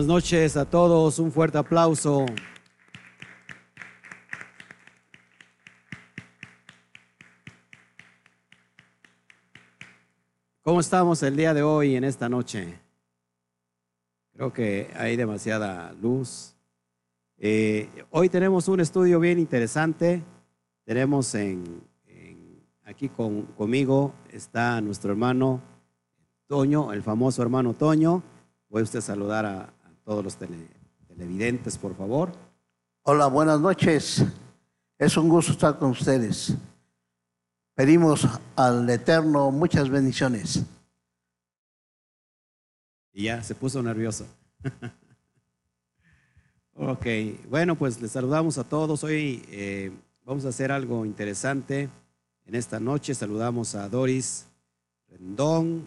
Buenas noches a todos, un fuerte aplauso. ¿Cómo estamos el día de hoy en esta noche? Creo que hay demasiada luz. Eh, hoy tenemos un estudio bien interesante. Tenemos en, aquí con- conmigo está nuestro hermano Toño, el famoso hermano Toño. Puede usted saludar a todos los tele- televidentes, por favor. Hola, buenas noches. Es un gusto estar con ustedes. Pedimos al Eterno muchas bendiciones. Y ya se puso nervioso. ok, bueno, pues les saludamos a todos. Hoy eh, vamos a hacer algo interesante. En esta noche saludamos a Doris Rendón.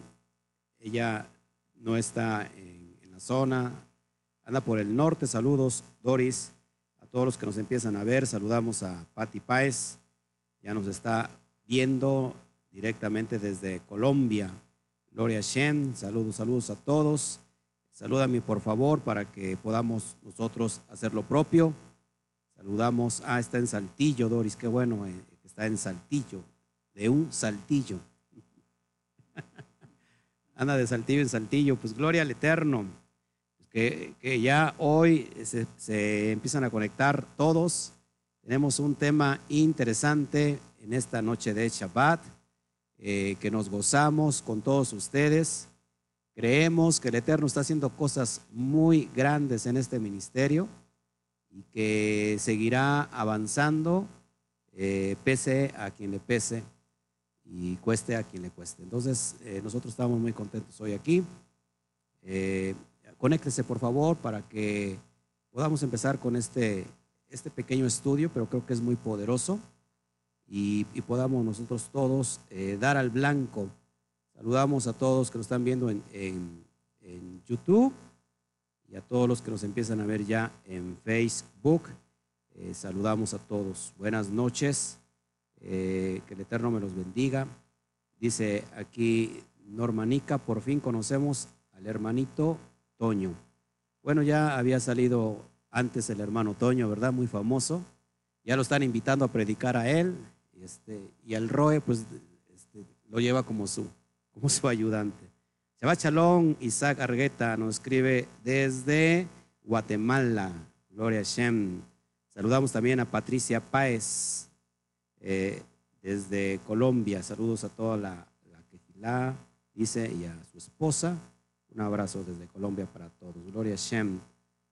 Ella no está en, en la zona, anda por el norte. Saludos, Doris. A todos los que nos empiezan a ver, saludamos a Patti Páez. Ya nos está viendo directamente desde Colombia. Gloria a Shem, saludos, saludos a todos. Salúdame por favor para que podamos nosotros hacer lo propio. Saludamos, ah, está en Saltillo, Doris, qué bueno, eh, está en Saltillo, de un Saltillo. Anda de Saltillo en Saltillo, pues gloria al Eterno, que, que ya hoy se, se empiezan a conectar todos. Tenemos un tema interesante en esta noche de Shabbat eh, que nos gozamos con todos ustedes. Creemos que el Eterno está haciendo cosas muy grandes en este ministerio y que seguirá avanzando, eh, pese a quien le pese y cueste a quien le cueste. Entonces, eh, nosotros estamos muy contentos hoy aquí. Conéctese, por favor, para que podamos empezar con este, este pequeño estudio, pero creo que es muy poderoso y, y podamos nosotros todos eh, dar al blanco. Saludamos a todos que nos están viendo en, en- en YouTube y a todos los que nos empiezan a ver ya en Facebook. Eh, saludamos a todos. Buenas noches. Eh, que el Eterno me los bendiga. Dice aquí Normanica, por fin conocemos al hermanito Toño. Bueno, ya había salido antes el hermano Toño, ¿verdad? Muy famoso. Ya lo están invitando a predicar a él. Y, este, y al Roe, pues, este, lo lleva como su, como su ayudante. Shabbat Shalom, Isaac Argueta nos escribe desde Guatemala. Gloria a Shem. Saludamos también a Patricia Páez eh, desde Colombia. Saludos a toda la, la Quejilá, dice, y a su esposa. Un abrazo desde Colombia para todos. Gloria a Shem.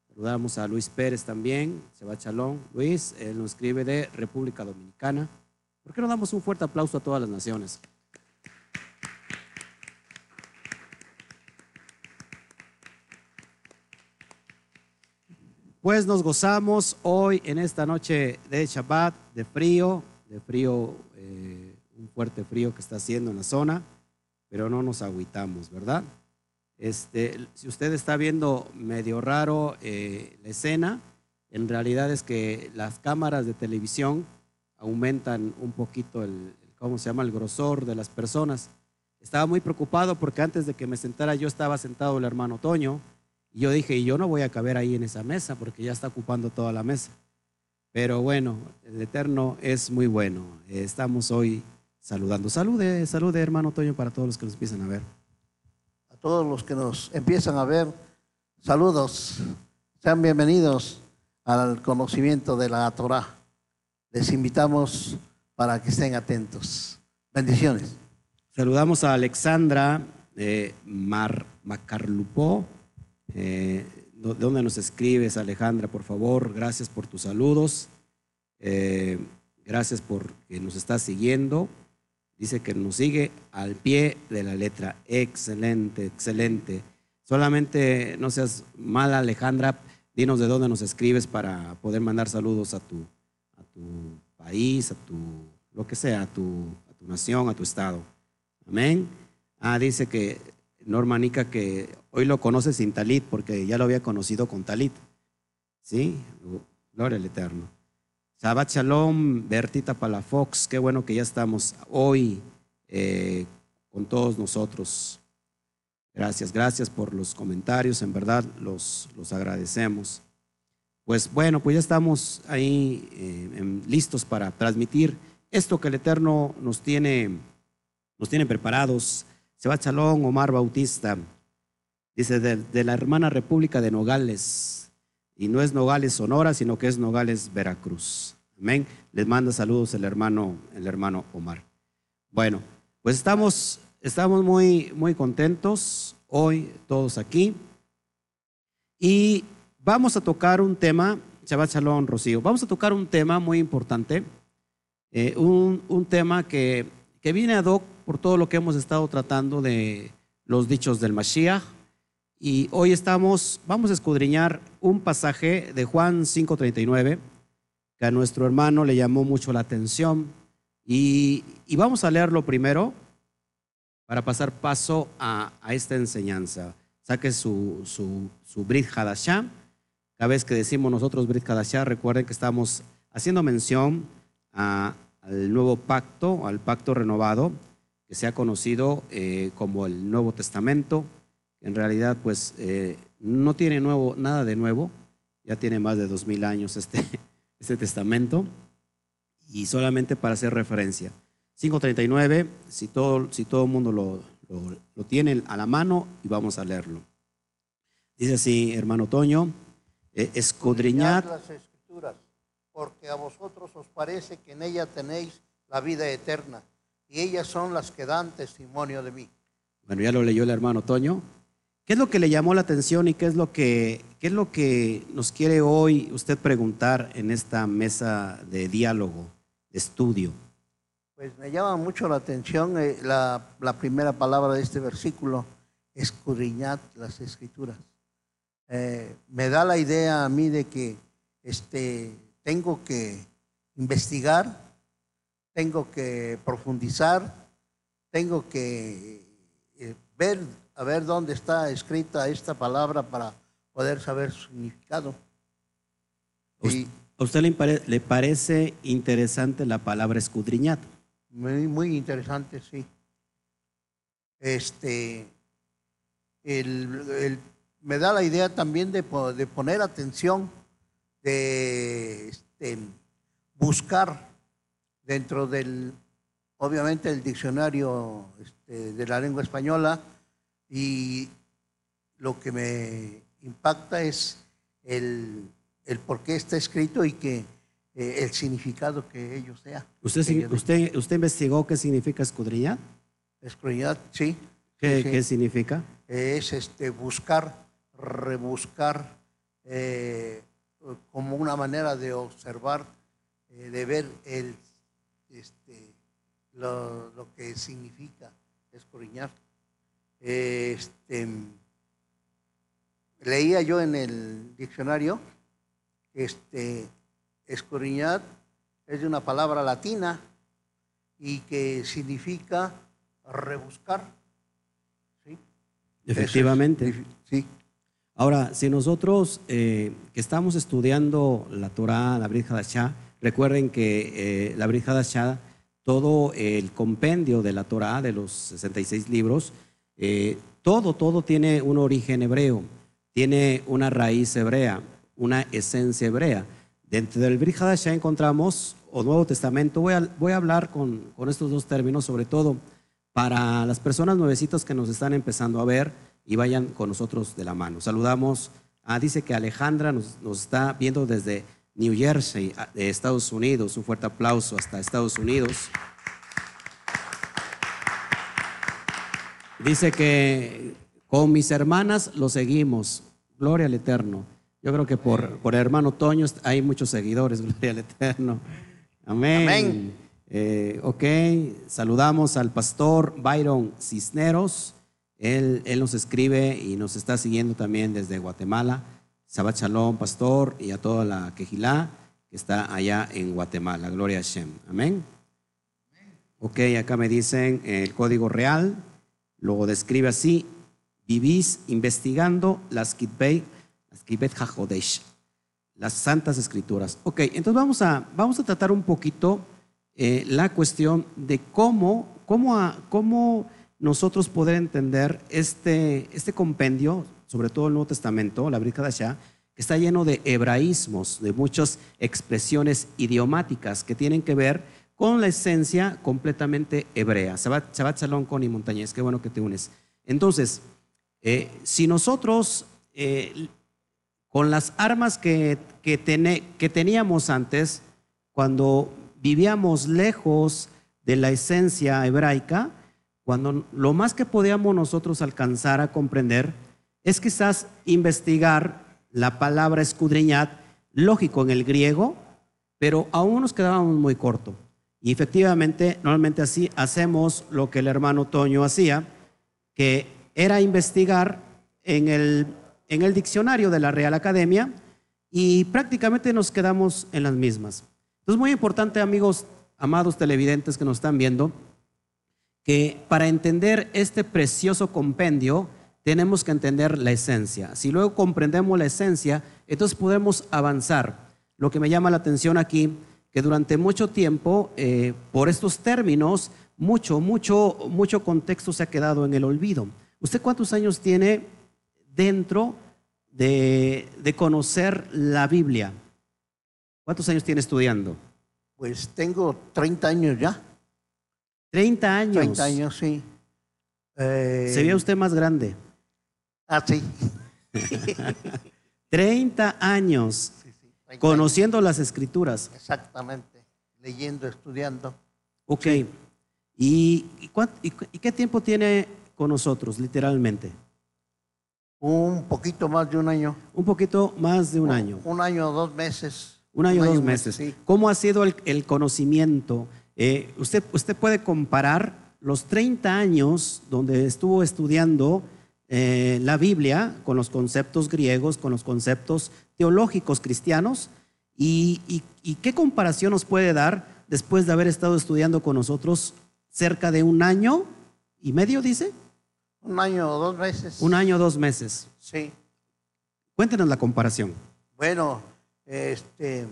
Saludamos a Luis Pérez también. Shabbat Shalom. Luis, él nos escribe de República Dominicana. ¿Por qué no damos un fuerte aplauso a todas las naciones? Pues nos gozamos hoy en esta noche de Shabbat, de frío, de frío, eh, un fuerte frío que está haciendo en la zona, pero no nos agüitamos, ¿verdad? Este, si usted está viendo medio raro eh, la escena, en realidad es que las cámaras de televisión aumentan un poquito el, ¿cómo se llama?, el grosor de las personas. Estaba muy preocupado porque antes de que me sentara yo estaba sentado el hermano Toño y yo dije, y yo no voy a caber ahí en esa mesa porque ya está ocupando toda la mesa. Pero bueno, el Eterno es muy bueno. Eh, Estamos hoy saludando. Salude, salude hermano Toño para todos los que nos empiezan a ver. Todos los que nos empiezan a ver, saludos. Sean bienvenidos al conocimiento de la Torah. Les invitamos para que estén atentos. Bendiciones. Saludamos a Alexandra eh, Mar, Macarlupó. Eh, ¿De dónde nos escribes, Alejandra? Por favor, gracias por tus saludos. Eh, gracias por que nos estás siguiendo. Dice que nos sigue al pie de la letra. Excelente, excelente. Solamente no seas mala, Alejandra. Dinos de dónde nos escribes para poder mandar saludos a tu, a tu país, a tu, lo que sea, a tu, a tu nación, a tu estado. Amén. Ah, dice que Norma Nica que hoy lo conoce sin talit porque ya lo había conocido con talit. ¿Sí? Gloria al Eterno. Shabbat Shalom, Bertita Palafox, qué bueno que ya estamos hoy eh, con todos nosotros. Gracias, gracias por los comentarios, en verdad los, los agradecemos. Pues bueno, pues ya estamos ahí eh, listos para transmitir esto que el Eterno nos tiene, nos tiene preparados. Seba Chalón, Omar Bautista, dice de, la hermana República de Nogales, y no es Nogales Sonora, sino que es Nogales Veracruz. Amén. Les manda saludos el hermano, el hermano Omar. Bueno, pues estamos Estamos muy, muy contentos hoy todos aquí. Y vamos a tocar un tema, Shabbat Shalom, Rocío, vamos a tocar un tema muy importante, eh, un, tema que, que viene ad hoc por todo lo que hemos estado tratando de los dichos del Mashiach. Y hoy estamos, vamos a escudriñar un pasaje de Juan 5:39 que a nuestro hermano le llamó mucho la atención. Y, vamos a leerlo primero para pasar paso a, esta enseñanza. Saque su, su, su Brit Hadashah. Cada vez que decimos nosotros Brit Hadashah, recuerden que estamos haciendo mención al nuevo pacto, al pacto renovado, que se ha conocido eh, como el Nuevo Testamento. En realidad, pues eh, no tiene nuevo, nada de nuevo, ya tiene más de dos mil años este, este testamento, y solamente para hacer referencia. 5.39, si todo, si todo el mundo lo, lo, tiene a la mano y vamos a leerlo. Dice así, hermano Toño, eh, escudriñad las escrituras, porque a vosotros os parece que en ella tenéis la vida eterna, y ellas son las que dan testimonio de mí. Bueno, ya lo leyó el hermano Toño. ¿Qué es lo que le llamó la atención y qué es lo que, qué es lo que nos quiere hoy usted preguntar en esta mesa de diálogo, de estudio? Pues me llama mucho la atención eh, la, primera palabra de este versículo, escudriñad las escrituras. Eh, me da la idea a mí de que este, tengo que investigar, tengo que profundizar, tengo que eh, ver, a ver dónde está escrita esta palabra para poder saber su significado. ¿A usted le, le parece interesante la palabra escudriñar? Muy, muy interesante, sí. Este, el, me da la idea también de, de poner atención, de este, buscar dentro del, obviamente, el diccionario este, de la lengua española y lo que me impacta es el, el por qué está escrito y que eh, el significado que ellos sea. ¿Usted, usted, ¿Usted investigó qué significa escudriñar? Escudriñar, sí. ¿Qué, ¿qué significa? Es este, buscar, rebuscar, eh, como una manera de observar, eh, de ver el, este, lo, lo que significa escudriñar. Este, leía yo en el diccionario este, escudriñar es de una palabra latina y que significa rebuscar. ¿sí? Efectivamente. sí. Ahora, si nosotros eh, que estamos estudiando la Torah, la Brit Hadashah, recuerden que eh, la Brit Hadashah, todo el compendio de la Torah, de los 66 libros, eh, todo, todo tiene un origen hebreo, tiene una raíz hebrea, una esencia hebrea. Dentro del ya encontramos, o Nuevo Testamento, voy a, voy a hablar con, con, estos dos términos, sobre todo para las personas nuevecitas que nos están empezando a ver y vayan con nosotros de la mano. Saludamos, a, dice que Alejandra nos, nos está viendo desde New Jersey, de Estados Unidos. Un fuerte aplauso hasta Estados Unidos. Dice que con mis hermanas lo seguimos. Gloria al Eterno. Yo creo que por, por hermano Toño hay muchos seguidores, gloria al Eterno. Amén. Amén. Eh, ok, saludamos al pastor Byron Cisneros. Él, él, nos escribe y nos está siguiendo también desde Guatemala. Sabat Shalom, pastor, y a toda la quejilá que está allá en Guatemala. Gloria a Shem. Amén. Ok, acá me dicen el código real. Lo describe así. Vivís investigando las kitbei las Santas Escrituras. Ok, entonces vamos a, vamos a tratar un poquito eh, la cuestión de cómo, cómo, cómo nosotros poder entender este, este compendio, sobre todo el Nuevo Testamento, la Brit Hadashah, que está lleno de hebraísmos, de muchas expresiones idiomáticas que tienen que ver con la esencia completamente hebrea. Shabbat, Shabbat Shalom, Connie Montañez, qué bueno que te unes. Entonces, eh, si nosotros, eh, con las armas que, teníamos antes, cuando vivíamos lejos de la esencia hebraica, cuando lo más que podíamos nosotros alcanzar a comprender es quizás investigar la palabra escudriñar, lógico en el griego, pero aún nos quedábamos muy corto. Y efectivamente, normalmente así hacemos lo que el hermano Toño hacía, que era investigar en el, en el diccionario de la Real Academia y prácticamente nos quedamos en las mismas. Entonces, muy importante, amigos, amados televidentes que nos están viendo, que para entender este precioso compendio tenemos que entender la esencia. Si luego comprendemos la esencia, entonces podemos avanzar. Lo que me llama la atención aquí, que durante mucho tiempo, eh, por estos términos, mucho, mucho, mucho contexto se ha quedado en el olvido. ¿Usted cuántos años tiene dentro de, de conocer la Biblia? ¿Cuántos años tiene estudiando? Pues tengo 30 años ya. 30 años. 30 años, sí. Eh, Se veía usted más grande. Ah, sí. 30 años Sí, sí, 30 conociendo las escrituras. Exactamente. Leyendo, estudiando. Ok. ¿Y, y, cuán- y cu- y qué tiempo tiene con nosotros, literalmente? Un poquito más de un año. Un poquito más de un año. Un año o dos meses. Un año, dos más, meses. Sí. ¿Cómo ha sido el, el conocimiento? Eh, usted, usted puede comparar los 30 años donde estuvo estudiando eh, la Biblia con los conceptos griegos, con los conceptos teológicos cristianos, y, y- y qué comparación nos puede dar después de haber estado estudiando con nosotros cerca de un año y medio, dice, Un año o dos meses. un año, dos meses. Sí. Cuéntenos la comparación. Bueno, este,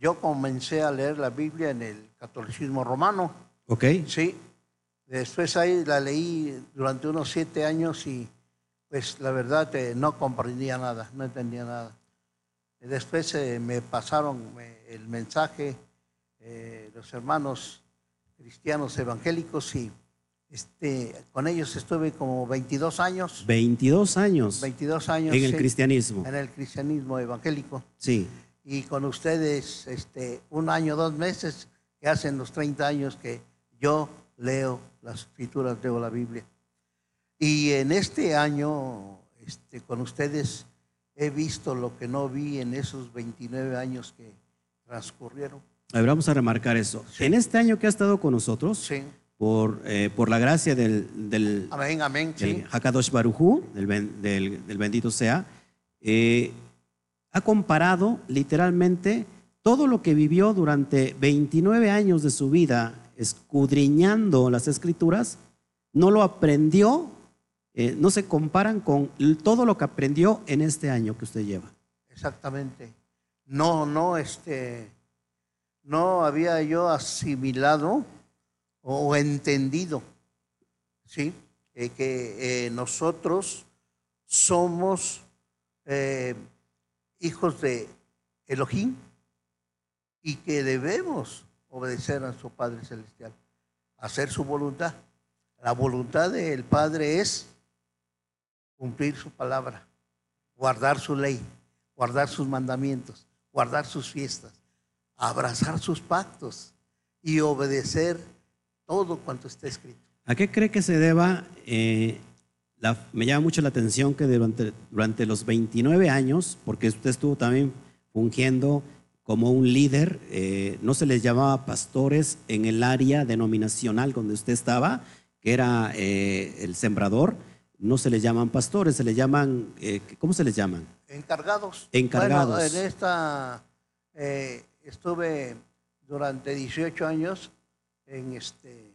yo comencé a leer la Biblia en el catolicismo romano. ¿Ok? Sí. Después ahí la leí durante unos siete años y pues la verdad eh, no comprendía nada, no entendía nada. Después eh, me pasaron eh, el mensaje eh, los hermanos cristianos evangélicos y este, con ellos estuve como 22 años. 22 años 22 años en el sí, cristianismo. en el cristianismo evangélico. Sí. Y con ustedes este, un año, dos meses, que hacen los 30 años que yo leo las escrituras, leo la Biblia. Y en este año, este, con ustedes, he visto lo que no vi en esos 29 años que transcurrieron. A ver, vamos a remarcar eso. En este año que ha estado con nosotros, Sí. por, eh, por la gracia del, del, Amén, amén. del Sí. Hakadosh Barujú, del, del- del bendito sea, eh, ha comparado literalmente todo lo que vivió durante 29 años de su vida escudriñando las escrituras, no lo aprendió, eh, no se comparan con todo lo que aprendió en este año que usted lleva. Exactamente. No, no, este, no había yo asimilado o entendido, ¿sí? Eh, que eh, nosotros somos hijos de Elohim y que debemos obedecer a su Padre Celestial, hacer su voluntad. La voluntad del Padre es cumplir su palabra, guardar su ley, guardar sus mandamientos, guardar sus fiestas, abrazar sus pactos y obedecer todo cuanto está escrito. ¿A qué cree que se deba? eh, me llama mucho la atención que durante, durante los 29 años, porque usted estuvo también fungiendo como un líder, eh, no se les llamaba pastores en el área denominacional donde usted estaba, que era eh, el sembrador, no se les llaman pastores, se les llaman, eh, ¿cómo se les llaman? Encargados. Encargados. Bueno, en esta eh, estuve durante 18 años en, este,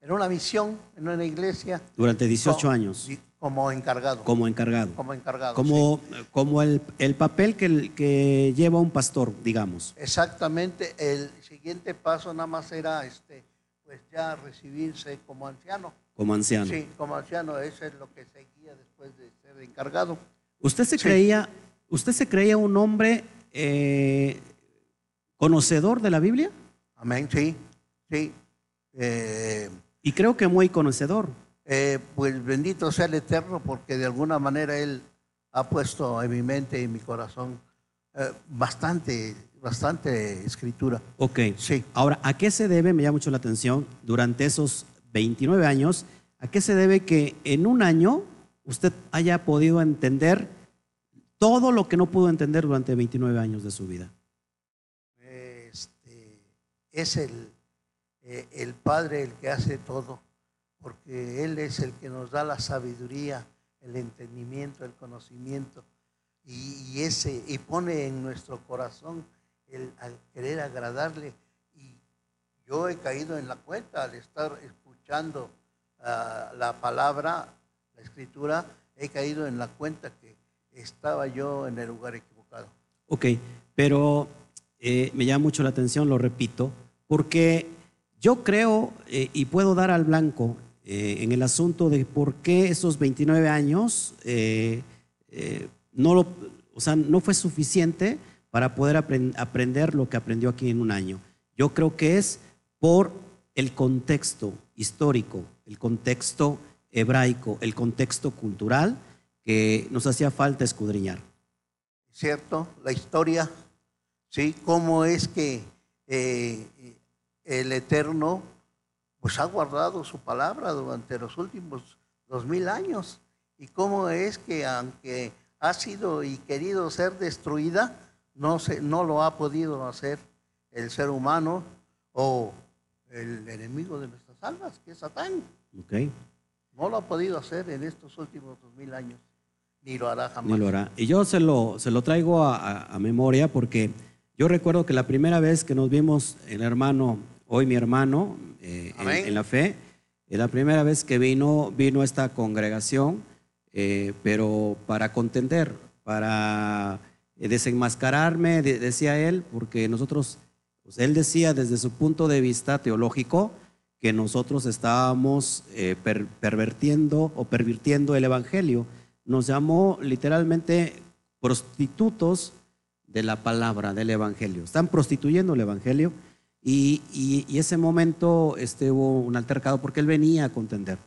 en una misión, en una iglesia. Durante 18 co- años, Como encargado. como encargado. Como encargado. Como, como el, el papel que, el- que lleva un pastor, digamos. Exactamente. El siguiente paso nada más era este, pues ya recibirse como anciano. como anciano. Sí, como anciano, eso es lo que seguía después de ser encargado. ¿Usted se Sí. creía, usted se creía un hombre eh, conocedor de la Biblia? Amén, sí, sí. Eh, Y creo que muy conocedor. Eh, pues bendito sea el Eterno, porque de alguna manera Él ha puesto en mi mente y en mi corazón eh, bastante, bastante escritura. Ok. Sí. Ahora, ¿a qué se debe, me llama mucho la atención, durante esos 29 años, a qué se debe que en un año usted haya podido entender todo lo que no pudo entender durante 29 años de su vida? Este, es el, eh, el Padre el que hace todo, porque Él es el que nos da la sabiduría, el entendimiento, el conocimiento, y, y ese, y pone en nuestro corazón el al querer agradarle. Y yo he caído en la cuenta al estar escuchando ah, la palabra, la escritura, he caído en la cuenta que estaba yo en el lugar equivocado. Ok, pero eh, me llama mucho la atención, lo repito, porque yo creo eh, y puedo dar al blanco eh, en el asunto de por qué esos 29 años eh, eh, no, lo, o sea, no fue suficiente para poder apren- aprender lo que aprendió aquí en un año. Yo creo que es por el contexto histórico, el contexto hebraico, el contexto cultural que nos hacía falta escudriñar. ¿cierto? La historia, ¿sí? Cómo es que el Eterno pues ha guardado su palabra durante los últimos dos mil años y cómo es que aunque ha sido y querido ser destruida, no, se, no lo ha podido hacer el ser humano o el enemigo de nuestras almas, que es Satán. ¿ok? No lo ha podido hacer en estos últimos dos mil años, ni lo hará jamás. Ni lo hará. Y yo se lo, se lo traigo a, a- a memoria porque yo recuerdo que la primera vez que nos vimos el hermano, hoy mi hermano, eh, en, en la fe, es la primera vez que vino, vino esta congregación, eh, pero para contender, para eh, desenmascararme, de- decía él, porque nosotros, pues, él decía desde su punto de vista teológico que nosotros estábamos eh, per- pervertiendo o pervirtiendo el evangelio. Nos llamó literalmente prostitutos de la palabra, del evangelio. Están prostituyendo el evangelio y, y- y ese momento este, hubo un altercado porque él venía a contender.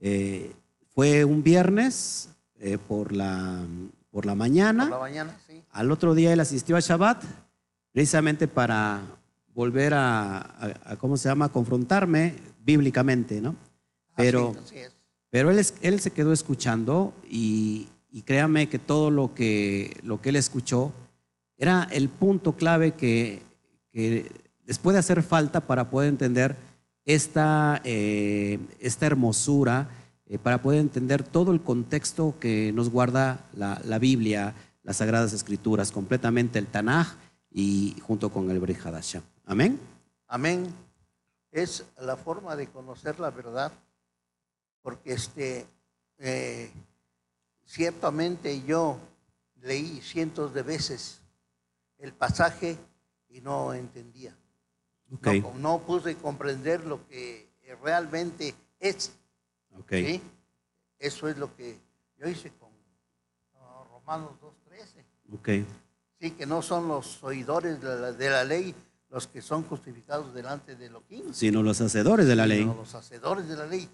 Eh, fue un viernes eh, por, la, por la mañana. Por la mañana, sí. Al otro día él asistió a Shabbat precisamente para volver a, a- a, ¿cómo se llama?, confrontarme bíblicamente, ¿no? Pero, Así, así es. pero él, él se quedó escuchando y, y créame que todo lo que, lo que él escuchó era el punto clave que, que les puede hacer falta para poder entender esta, eh, esta hermosura, eh, para poder entender todo el contexto que nos guarda la, la Biblia, las Sagradas Escrituras, completamente el Tanaj y junto con el Brit Hadashah. Amén. Amén. Es la forma de conocer la verdad, porque este, eh, ciertamente yo leí cientos de veces el pasaje y no entendía. No, no pude comprender lo que realmente es. ok. ¿sí? Eso es lo que yo hice con Romanos 2.13. ok. Sí, que no son los oidores de la, de la ley los que son justificados delante de Elohim, Sino los hacedores de la ley. sino los hacedores de la ley.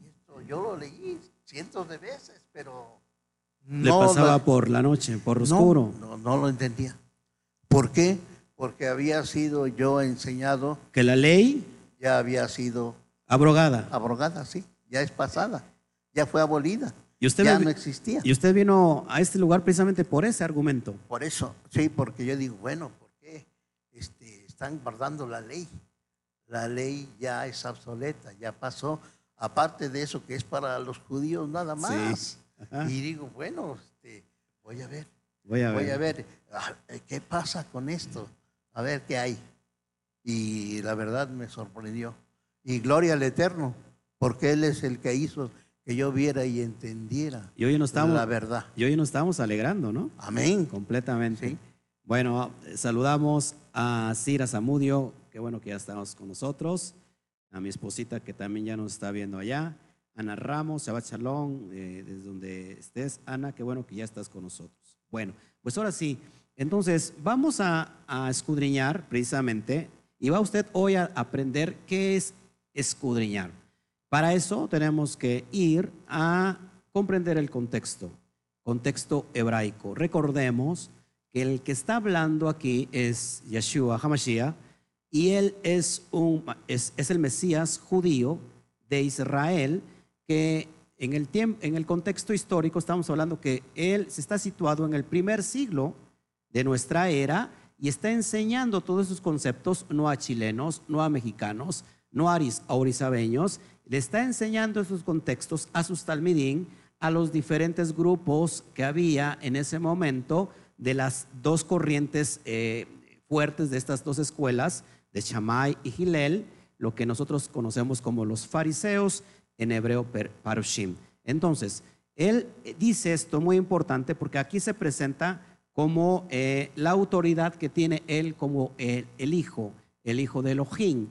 Y esto yo lo leí cientos de veces, pero Le no pasaba la- por la noche, por no, oscuro. No, no lo entendía. ¿Por qué? Porque había sido yo enseñado, Que la ley ya había sido abrogada. abrogada, sí, ya es pasada, ya fue abolida, Y usted, ya no existía. y usted vino a este lugar precisamente por ese argumento. Por eso, sí, porque yo digo, bueno, ¿por qué este, están guardando la ley? La ley ya es obsoleta, ya pasó. Aparte de eso, que es para los judíos nada más. Ajá. Y digo, bueno, este, voy a ver, Voy a ver. voy a ver, ah, ¿qué pasa con esto? A ver qué hay. Y la verdad me sorprendió. Y gloria al Eterno, porque Él es el que hizo que yo viera y entendiera Y hoy nos estamos, la verdad. y hoy nos estamos alegrando, ¿no? Amén. Completamente. Sí. Bueno, eh, saludamos a Cira Zamudio, qué bueno que ya estamos con nosotros, a mi esposita que también ya nos está viendo allá, Ana Ramos, Shabbat Shalom, eh, desde donde estés. Ana, qué bueno que ya estás con nosotros. Bueno, pues ahora sí, entonces vamos a, escudriñar precisamente y va usted hoy a aprender qué es escudriñar. Para eso tenemos que ir a comprender el contexto, contexto hebraico. Recordemos que el que está hablando aquí es Yeshua Hamashiach y él es, un, es el Mesías judío de Israel que en el, tiempo, en el contexto histórico estamos hablando que él se está situado en el primer siglo de nuestra era y está enseñando todos esos conceptos no a chilenos, no a mexicanos, no a orizabeños, le está enseñando esos contextos a sus talmidín, a los diferentes grupos que había en ese momento de las dos corrientes eh, fuertes de estas dos escuelas, de Shammai y Gilel, lo que nosotros conocemos como los fariseos, en hebreo parushim. Entonces, él dice esto muy importante porque aquí se presenta como eh, la autoridad que tiene él como el, hijo, el hijo de Elohim.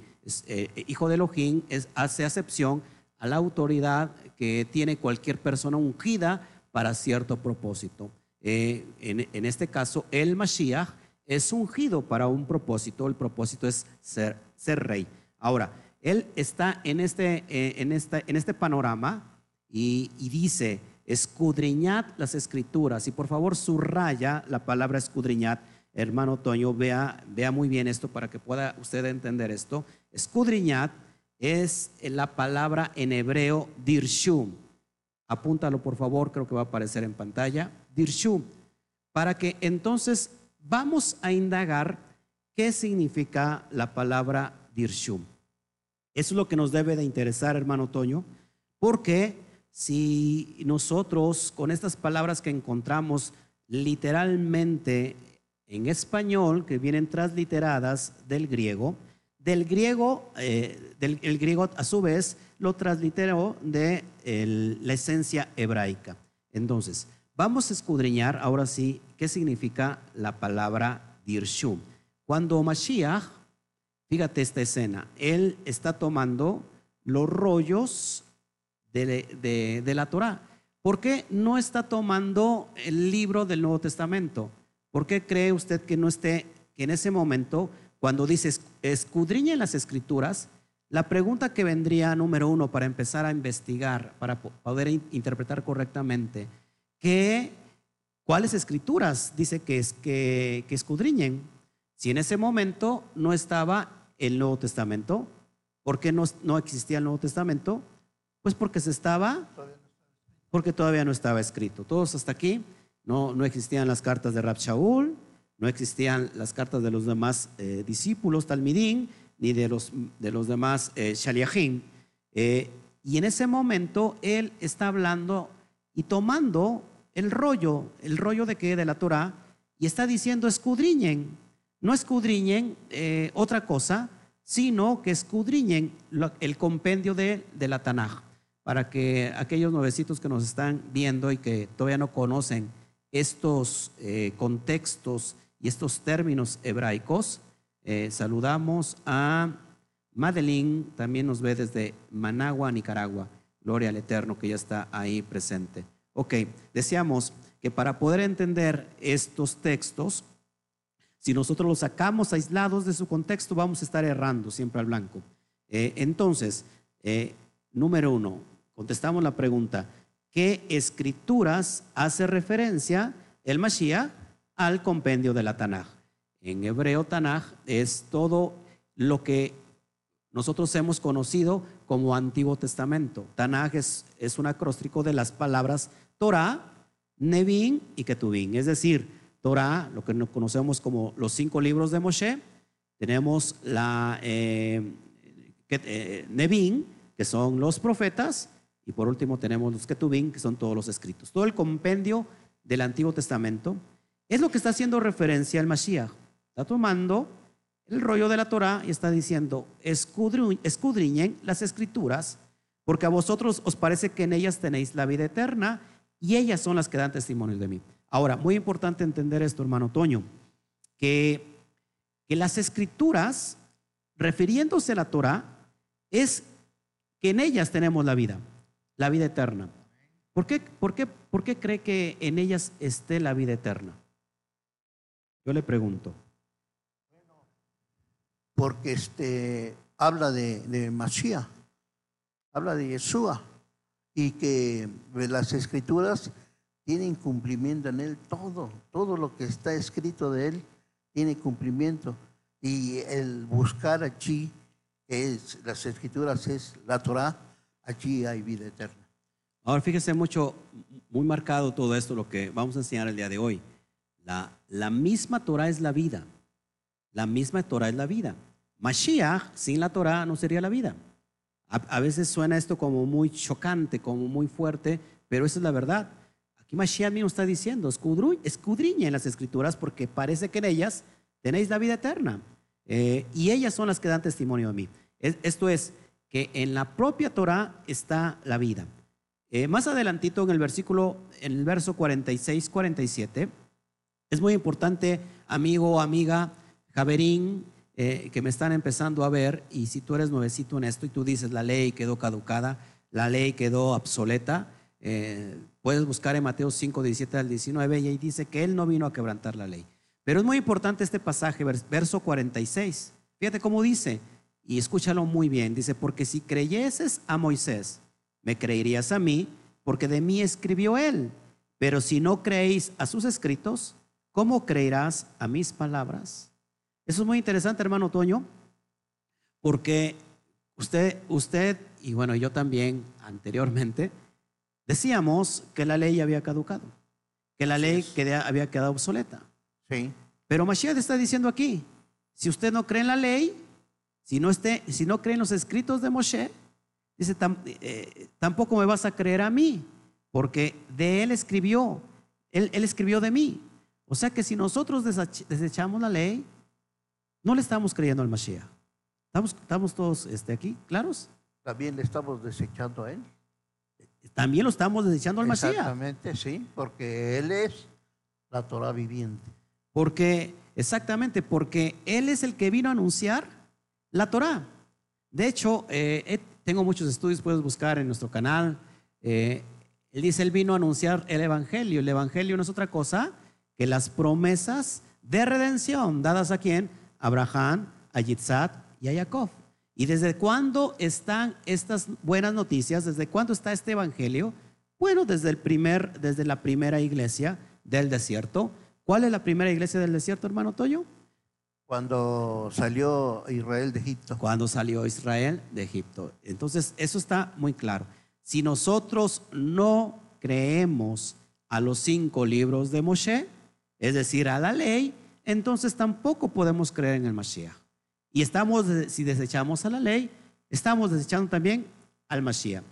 Eh, hijo de Elohim es, hace acepción a la autoridad que tiene cualquier persona ungida para cierto propósito. Eh, en, este caso, el Mashiach es ungido para un propósito, el propósito es ser, ser rey. Ahora, él está en este, eh, en en este panorama y, dice, escudriñad las escrituras. Y por favor, subraya la palabra escudriñad. Hermano Toño, vea, vea muy bien esto para que pueda usted entender esto. Escudriñad es la palabra en hebreo dirshum. Apúntalo por favor, creo que va a aparecer en pantalla. Dirshum. Para que entonces vamos a indagar qué significa la palabra dirshum. Eso es lo que nos debe de interesar, hermano Toño, porque si nosotros con estas palabras que encontramos literalmente en español, que vienen transliteradas del griego, del griego, eh, del, el griego a su vez lo transliteró de la esencia hebraica. Entonces, vamos a escudriñar ahora sí qué significa la palabra dirshum. Cuando Mashiach Fíjate esta escena. Él está tomando los rollos de, la Torah. ¿Por qué no está tomando el libro del Nuevo Testamento? ¿Por qué cree usted que no esté, que en ese momento, cuando dice escudriña las escrituras, la pregunta que vendría número uno para empezar a investigar, para poder interpretar correctamente, ¿qué, ¿cuáles escrituras dice que, es, que, que escudriñen? Si en ese momento no estaba el Nuevo Testamento. ¿Por qué no, no existía el Nuevo Testamento? Pues porque se estaba, porque todavía no estaba escrito. Todos hasta aquí, no, no existían las cartas de Rab Shaul, no existían las cartas de los demás eh, discípulos, Talmidín, ni de los, de los demás eh, Shaliachim. Eh, y en ese momento él está hablando y tomando el rollo, el rollo de que de la Torah, y está diciendo escudriñen, no escudriñen eh, otra cosa, sino que escudriñen el compendio de, la Tanaj, para que aquellos nuevecitos que nos están viendo y que todavía no conocen estos eh, contextos y estos términos hebraicos, eh, saludamos a Madeline, también nos ve desde Managua, Nicaragua. Gloria al Eterno que ya está ahí presente. Ok, decíamos que para poder entender estos textos, si nosotros los sacamos aislados de su contexto, vamos a estar errando siempre al blanco. Eh, entonces, número uno, contestamos la pregunta, ¿qué escrituras hace referencia el Mashiach al compendio de la Tanaj? En hebreo, Tanaj es todo lo que nosotros hemos conocido como Antiguo Testamento. Tanaj es, un acróstico de las palabras Torah, Nevin y Ketubin, es decir, Torah, lo que conocemos como los cinco libros de Moshe. Tenemos la eh, eh, Nevin, que son los profetas. Y por último tenemos los Ketubín, que son todos los escritos. Todo el compendio del Antiguo Testamento es lo que está haciendo referencia al Mashiach. Está tomando el rollo de la Torah y está diciendo, escudriñen las escrituras, porque a vosotros os parece que en ellas tenéis la vida eterna y ellas son las que dan testimonio de mí. Ahora, muy importante entender esto, hermano Toño, que, que las escrituras, refiriéndose a la Torah, es que en ellas tenemos la vida. La vida eterna. ¿Por qué, por, qué, ¿Por qué cree que en ellas esté la vida eterna? Yo le pregunto. Porque este, habla de, de Mashiach, habla de Yeshua, y que las escrituras tienen cumplimiento en él, todo, todo lo que está escrito de él tiene cumplimiento. Y el buscar allí, es, las escrituras es la Torah, allí hay vida eterna. Ahora fíjese mucho, muy marcado todo esto, lo que vamos a enseñar el día de hoy. La, la misma Torah es la vida. La misma Torah es la vida. Mashiach sin la Torah no sería la vida. A, veces suena esto como muy chocante, como muy fuerte, pero esa es la verdad. Aquí Mashiach mismo está diciendo, escudriña en las escrituras porque parece que en ellas tenéis la vida eterna. Eh, y ellas son las que dan testimonio a mí. Es, esto es, que en la propia Torah está la vida. Eh, más adelantito en el versículo, en el verso 46, 47, es muy importante, amigo, amiga, Javerín, eh, que me están empezando a ver, y si tú eres nuevecito en esto y tú dices la ley quedó caducada, la ley quedó obsoleta, eh, puedes buscar en Mateo 5, 17 al 19, y ahí dice que Él no vino a quebrantar la ley. Pero es muy importante este pasaje, verso 46. Fíjate cómo dice, y escúchalo muy bien, dice, porque si creyeses a Moisés, me creerías a mí, porque de mí escribió él. Pero si no creéis a sus escritos, ¿cómo creerás a mis palabras? Eso es muy interesante, hermano Toño, porque usted, usted y bueno, yo también anteriormente, decíamos que la ley había caducado, que la ley había quedado obsoleta. Sí. Pero Mashiach está diciendo aquí, si usted no cree en la ley, si no, esté, si no cree en los escritos de Moshe, dice, eh, tampoco me vas a creer a mí, porque de él escribió, él, él escribió de mí. O sea que si nosotros desechamos la ley, no le estamos creyendo al Mashiach. ¿Estamos, estamos todos este, aquí claros? También le estamos desechando a él. También lo estamos desechando al Mashiach. Exactamente, sí, porque él es la Torah viviente. Porque, exactamente, porque él es el que vino a anunciar la Torah. De hecho, eh, tengo muchos estudios, puedes buscar en nuestro canal. Eh, él dice, él vino a anunciar el Evangelio. El Evangelio no es otra cosa que las promesas de redención dadas a quién? Abraham, a Yitzhak y a Jacob. ¿Y desde cuándo están estas buenas noticias? ¿Desde cuándo está este Evangelio? Bueno, desde, el primer, desde la primera iglesia del desierto. ¿Cuál es la primera iglesia del desierto, hermano Toyo? Cuando salió Israel de Egipto. Cuando salió Israel de Egipto. Entonces, eso está muy claro. Si nosotros no creemos a los cinco libros de Moshe, es decir, a la ley, entonces tampoco podemos creer en el Mashiach. Y estamos, si desechamos a la ley, estamos desechando también al Mashiach.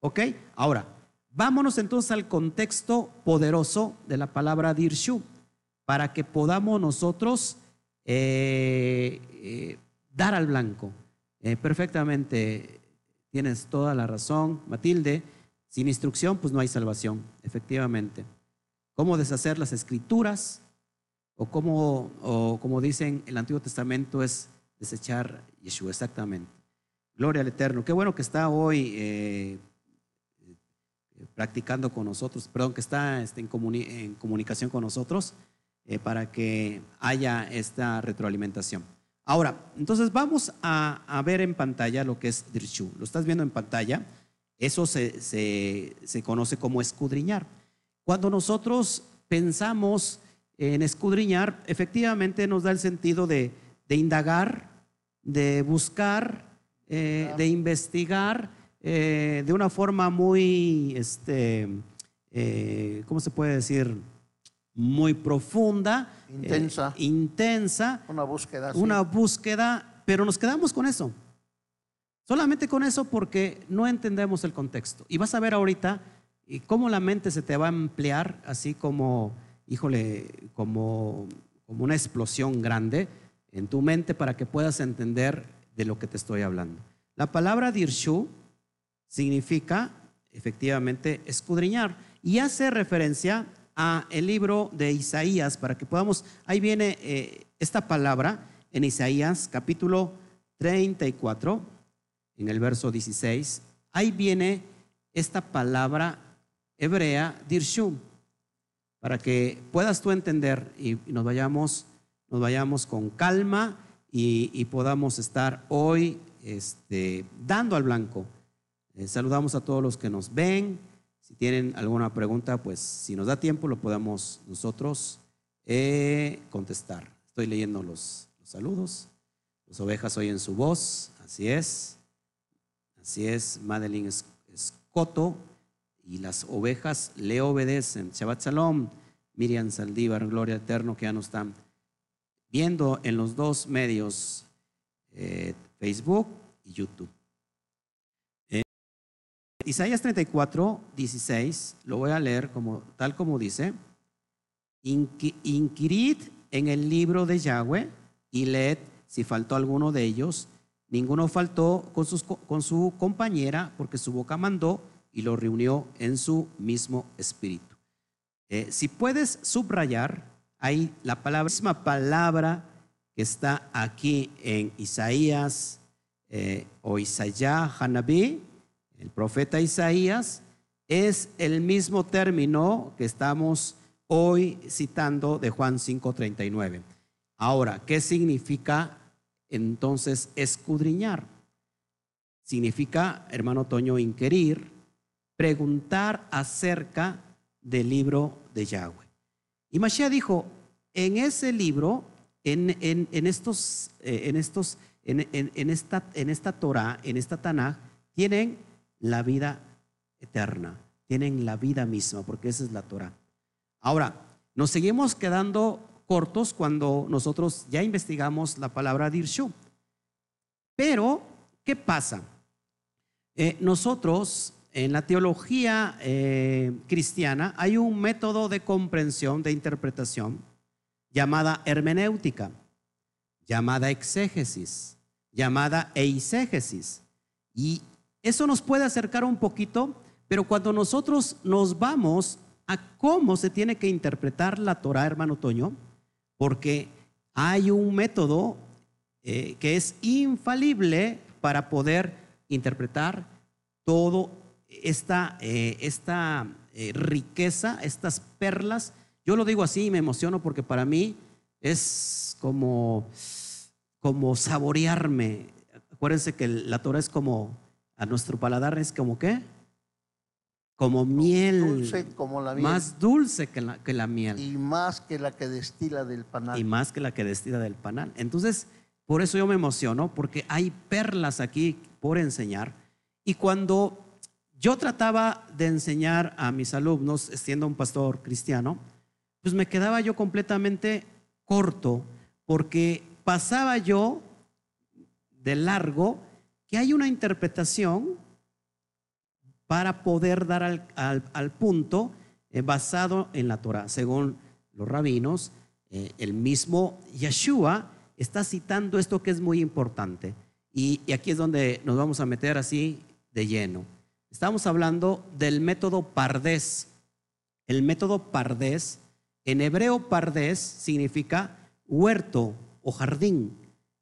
¿Ok? Ahora, vámonos entonces al contexto poderoso de la palabra Dirshu, para que podamos nosotros eh, eh, dar al blanco. Eh, perfectamente, tienes toda la razón, Matilde. Sin instrucción, pues no hay salvación, efectivamente. ¿Cómo deshacer las escrituras? O como, o como dicen el Antiguo Testamento, es desechar Yeshua, exactamente. Gloria al Eterno. Qué bueno que está hoy practicando con nosotros, perdón, que está este, en, en comunicación con nosotros. Eh, para que haya esta retroalimentación. Ahora, entonces vamos a, ver en pantalla lo que es Dirshu. Lo estás viendo en pantalla. Eso se, se, conoce como escudriñar. Cuando nosotros pensamos en escudriñar, efectivamente nos da el sentido de, de indagar, de buscar, eh, de investigar eh, de una forma muy, este, ¿cómo se puede decir? Muy profunda, intensa, eh, intensa una búsqueda, una búsqueda, pero nos quedamos con eso. Solamente con eso porque no entendemos el contexto. Y vas a ver ahorita cómo la mente se te va a emplear así como, híjole, como, como una explosión grande en tu mente para que puedas entender de lo que te estoy hablando. La palabra dirshu significa efectivamente escudriñar y hace referencia a el libro de Isaías para que podamos, ahí viene eh, esta palabra en Isaías capítulo 34, en el verso 16, ahí viene esta palabra hebrea, dirshum, para que puedas tú entender y, nos vayamos, nos vayamos con calma y, podamos estar hoy este, dando al blanco. Eh, saludamos a todos los que nos ven. Si tienen alguna pregunta, pues si nos da tiempo lo podemos nosotros eh, contestar. Estoy leyendo los, saludos. Las ovejas oyen su voz, así es. Así es, Madeline Escoto y las ovejas le obedecen. Shabbat Shalom, Miriam Saldívar, Gloria Eterno, que ya nos están viendo en los dos medios, eh, Facebook y YouTube. Isaías 34, 16, lo voy a leer como, tal como dice, inquirid en el libro de Yahweh y leed si faltó alguno de ellos Ninguno faltó con, con su compañera porque su boca mandó y lo reunió en su mismo espíritu. Eh, si puedes subrayar, hay la misma palabra que está aquí en Isaías eh, o Isaías Hanabí, el profeta Isaías, es el mismo término que estamos hoy citando de Juan 5:39. Ahora, ¿qué significa entonces escudriñar. Significa, hermano Toño, inquirir, preguntar acerca del libro de Yahweh. Y Mashiach dijo, en ese libro, en, estos, en, estos en, esta, en esta Torah, en esta Tanaj, tienen la vida eterna, tienen la vida misma, porque esa es la Torah. Ahora, nos seguimos quedando cortos cuando nosotros ya investigamos la palabra dirshu. Pero, ¿qué pasa? Eh, nosotros, en la teología eh, cristiana, hay un método de comprensión, de interpretación, llamada hermenéutica, llamada exégesis, llamada eisegesis. Y eso nos puede acercar un poquito, pero cuando nosotros nos vamos a cómo se tiene que interpretar la Torah, hermano Toño, porque hay un método eh, que es infalible para poder interpretar todo esta, eh, esta eh, riqueza, estas perlas. Yo lo digo así y me emociono porque para mí es como, como saborearme. Acuérdense que la Torah es como, a nuestro paladar es como qué? como miel. Dulce como la miel. Más dulce que la, que la miel. Y más que la que destila del panal. Y más que la que destila del panal. Entonces, por eso yo me emociono, porque hay perlas aquí por enseñar. Y cuando yo trataba de enseñar a mis alumnos, siendo un pastor cristiano, pues me quedaba yo completamente corto, porque pasaba yo de largo que hay una interpretación para poder dar al, punto eh, basado en la Torah. Según los rabinos, eh, el mismo Yeshua está citando esto que es muy importante. Y, aquí es donde nos vamos a meter así de lleno. Estamos hablando del método pardés. El método pardés, en hebreo pardés significa huerto o jardín.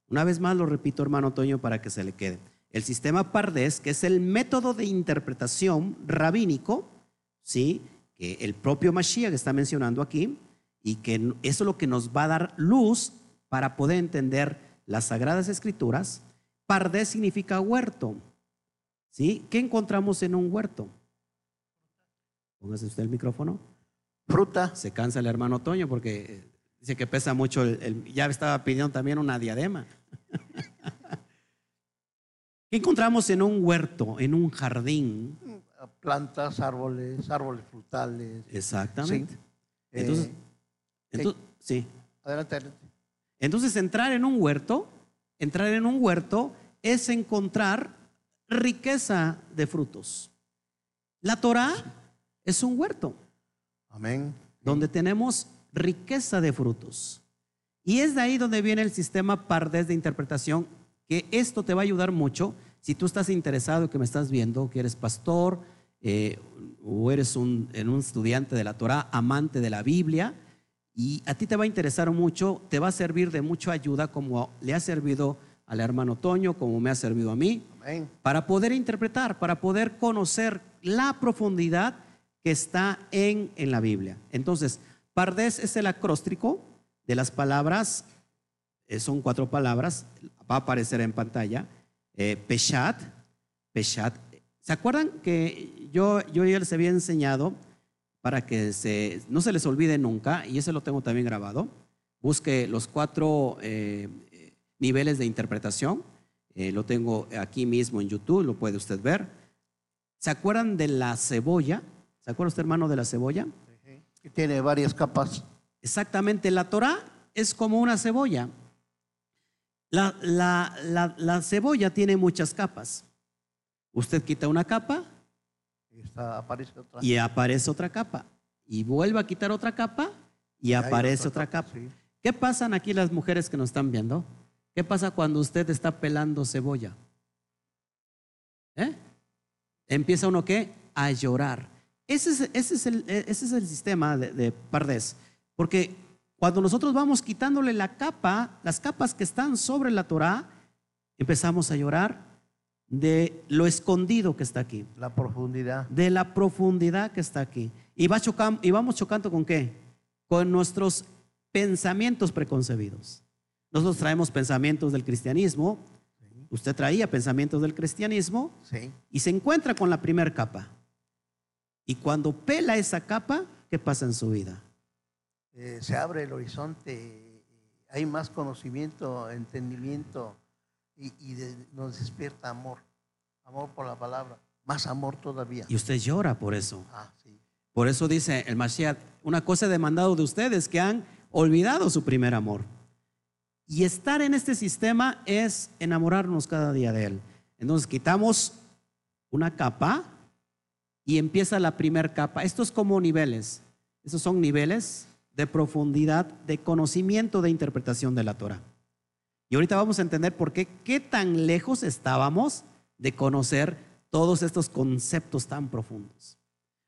Una vez más lo repito, hermano Toño, para que se le quede el sistema Pardés, que es el método de interpretación rabínico, ¿sí? que el propio Mashiach está mencionando aquí, y que eso es lo que nos va a dar luz para poder entender las Sagradas Escrituras. Pardés significa huerto. ¿Sí? ¿Qué encontramos en un huerto? Póngase usted el micrófono. Fruta. Se cansa el hermano Toño porque dice que pesa mucho. ya estaba pidiendo también una diadema. ¿Qué encontramos en un huerto, en un jardín? Plantas, árboles, árboles frutales. Exactamente. Entonces, eh, entonces sí. Adelante, adelante. Entonces, entrar en un huerto, entrar en un huerto es encontrar riqueza de frutos. La Torah es un huerto. Amén. Donde tenemos riqueza de frutos. Y es de ahí donde viene el sistema Pardés de interpretación que esto te va a ayudar mucho si tú estás interesado, que me estás viendo, que eres pastor eh, o eres un, un estudiante de la Torah, amante de la Biblia, y a ti te va a interesar mucho, te va a servir de mucha ayuda como le ha servido al hermano Toño, como me ha servido a mí, para poder interpretar, para poder conocer la profundidad que está en, en la Biblia. Entonces, Pardes es el acróstico de las palabras, eh, son cuatro palabras, va a aparecer en pantalla. Eh, Peshat, Peshat. ¿Se acuerdan que yo, yo ya les había enseñado para que se, no se les olvide nunca, y ese lo tengo también grabado? Busque los cuatro eh, niveles de interpretación. Eh, lo tengo aquí mismo en YouTube, lo puede usted ver. ¿Se acuerdan de la cebolla? ¿Se acuerda usted, hermano, de la cebolla? Que tiene varias capas. Exactamente, la Torah es como una cebolla. La, la- la- la cebolla tiene muchas capas. Usted quita una capa Y está, aparece otra. y aparece otra capa. Y vuelve a quitar otra capa y aparece otra capa. sí. ¿Qué pasan aquí las mujeres que nos están viendo? ¿Qué pasa cuando usted está pelando cebolla? ¿Eh? Empieza uno qué? A llorar. Ese es, ese es el, ese es el sistema de, de Pardés. Porque cuando nosotros vamos quitándole la capa, las capas que están sobre la Torah, empezamos a llorar de lo escondido que está aquí, La profundidad. de la profundidad que está aquí. Y, va chocan- y vamos chocando con qué? Con nuestros pensamientos preconcebidos. Nosotros traemos pensamientos del cristianismo, usted traía pensamientos del cristianismo Sí. y se encuentra con la primera capa. Y cuando pela esa capa, ¿qué pasa en su vida? Eh, se abre el horizonte, hay más conocimiento, entendimiento y, y de- nos despierta amor. Amor por la palabra. Más amor todavía. Y usted llora por eso. Ah, sí. Por eso dice el Mashiach, una cosa he demandado de ustedes que han olvidado su primer amor. Y estar en este sistema es enamorarnos cada día de Él. Entonces quitamos una capa y empieza la primera capa. Esto es como niveles. Estos son niveles de profundidad, de conocimiento, de interpretación de la Torah. Y ahorita vamos a entender por qué, qué tan lejos estábamos de conocer todos estos conceptos tan profundos.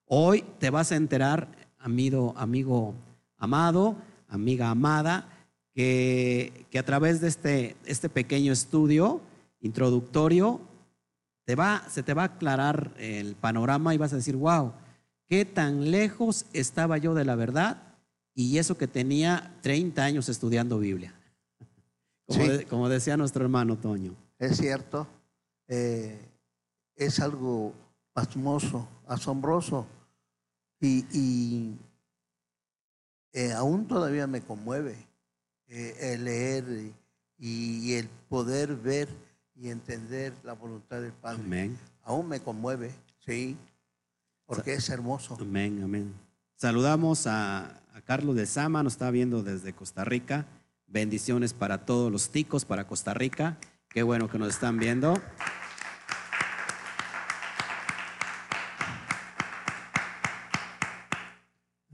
Hoy te vas a enterar, amigo, amigo amado, amiga amada, que, que a través de este, este pequeño estudio introductorio te va, se te va a aclarar el panorama y vas a decir, wow, qué tan lejos estaba yo de la verdad y eso que tenía 30 años estudiando Biblia. Como, Sí. de- como decía nuestro hermano Toño. Es cierto. eh, es algo pasmoso, asombroso. Y, y, eh, aún todavía me conmueve eh, el leer y, y el poder ver y entender la voluntad del Padre. Amén. Aún me conmueve, sí, porque es hermoso. Amén, amén. Saludamos a, a Carlos de Sama, nos está viendo desde Costa Rica. Bendiciones para todos los ticos, para Costa Rica. Qué bueno que nos están viendo.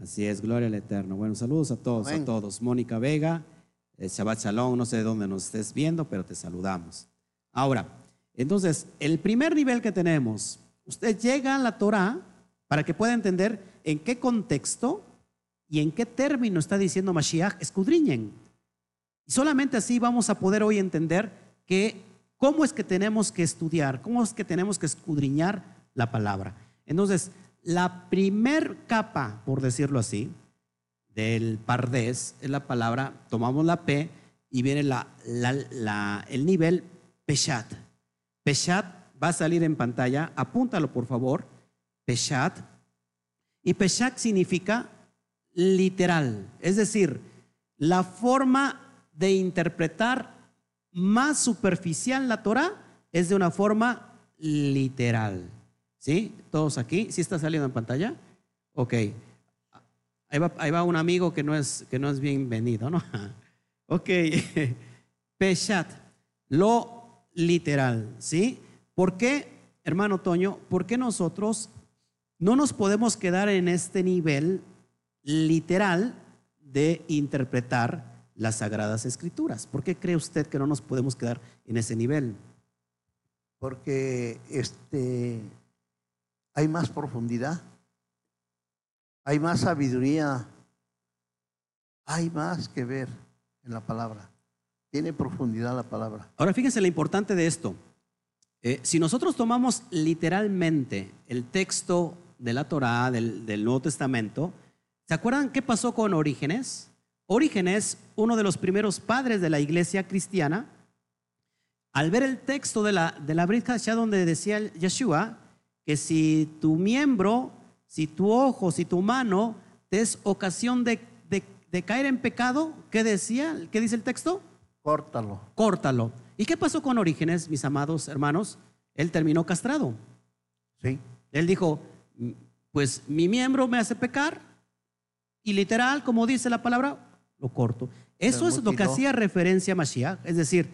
Así es, gloria al Eterno. Bueno, saludos a todos, Amén. a todos. Mónica Vega, eh, Shabbat Shalom, no sé de dónde nos estés viendo, pero te saludamos. Ahora, entonces, el primer nivel que tenemos, usted llega a la Torah para que pueda entender en qué contexto y en qué término está diciendo Mashiach, escudriñen. Y solamente así vamos a poder hoy entender que cómo es que tenemos que estudiar, cómo es que tenemos que escudriñar la palabra. Entonces, la primer capa, por decirlo así, del pardés es la palabra, tomamos la P y viene la, el nivel Peshat. Peshat va a salir en pantalla, apúntalo por favor, Peshat. Y Peshat significa literal, es decir, la forma de interpretar más superficial la Torah es de una forma literal. ¿Sí? ¿Todos aquí? ¿Sí está saliendo en pantalla? Ok. Ahí va, ahí va un amigo que no es, que no es bienvenido, ¿no? Ok. Peshat, lo literal, ¿sí? ¿Por qué, hermano Toño, por qué nosotros no nos podemos quedar en este nivel literal de interpretar las sagradas escrituras? ¿Por qué cree usted que no nos podemos quedar en ese nivel? porque este, hay más profundidad, hay más sabiduría, hay más que ver en la palabra. Tiene profundidad la palabra. Ahora fíjense lo importante de esto. Eh, si nosotros tomamos literalmente el texto de la Torá, del, del Nuevo Testamento, ¿se acuerdan qué pasó con Orígenes? Orígenes, uno de los primeros padres de la iglesia cristiana, al ver el texto de la, de la Brit donde decía Yeshua que si tu miembro, si tu ojo, si tu mano te es ocasión de, de- de caer en pecado, ¿qué decía? ¿Qué dice el texto? Córtalo. Córtalo. ¿Y qué pasó con Orígenes, mis amados hermanos? Él terminó castrado. Sí. Él dijo, "Mm, pues mi miembro me hace pecar y literal, como dice la palabra, lo corto. Eso es lo que hacía referencia a Mashiach. Es decir,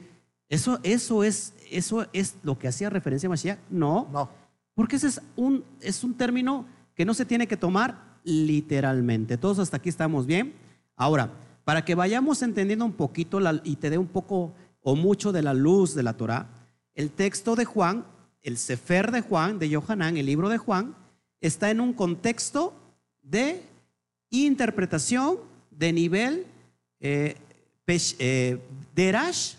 eso, eso, es, eso es lo que hacía referencia a Mashiach. No, No. porque ese es un, es un término que no se tiene que tomar literalmente. Todos hasta aquí estamos bien. Ahora, para que vayamos entendiendo un poquito la- y te dé un poco o mucho de la luz de la Torah, el texto de Juan, el Sefer de Juan, de Yohanan, el libro de Juan, está en un contexto de interpretación de nivel eh, eh, derash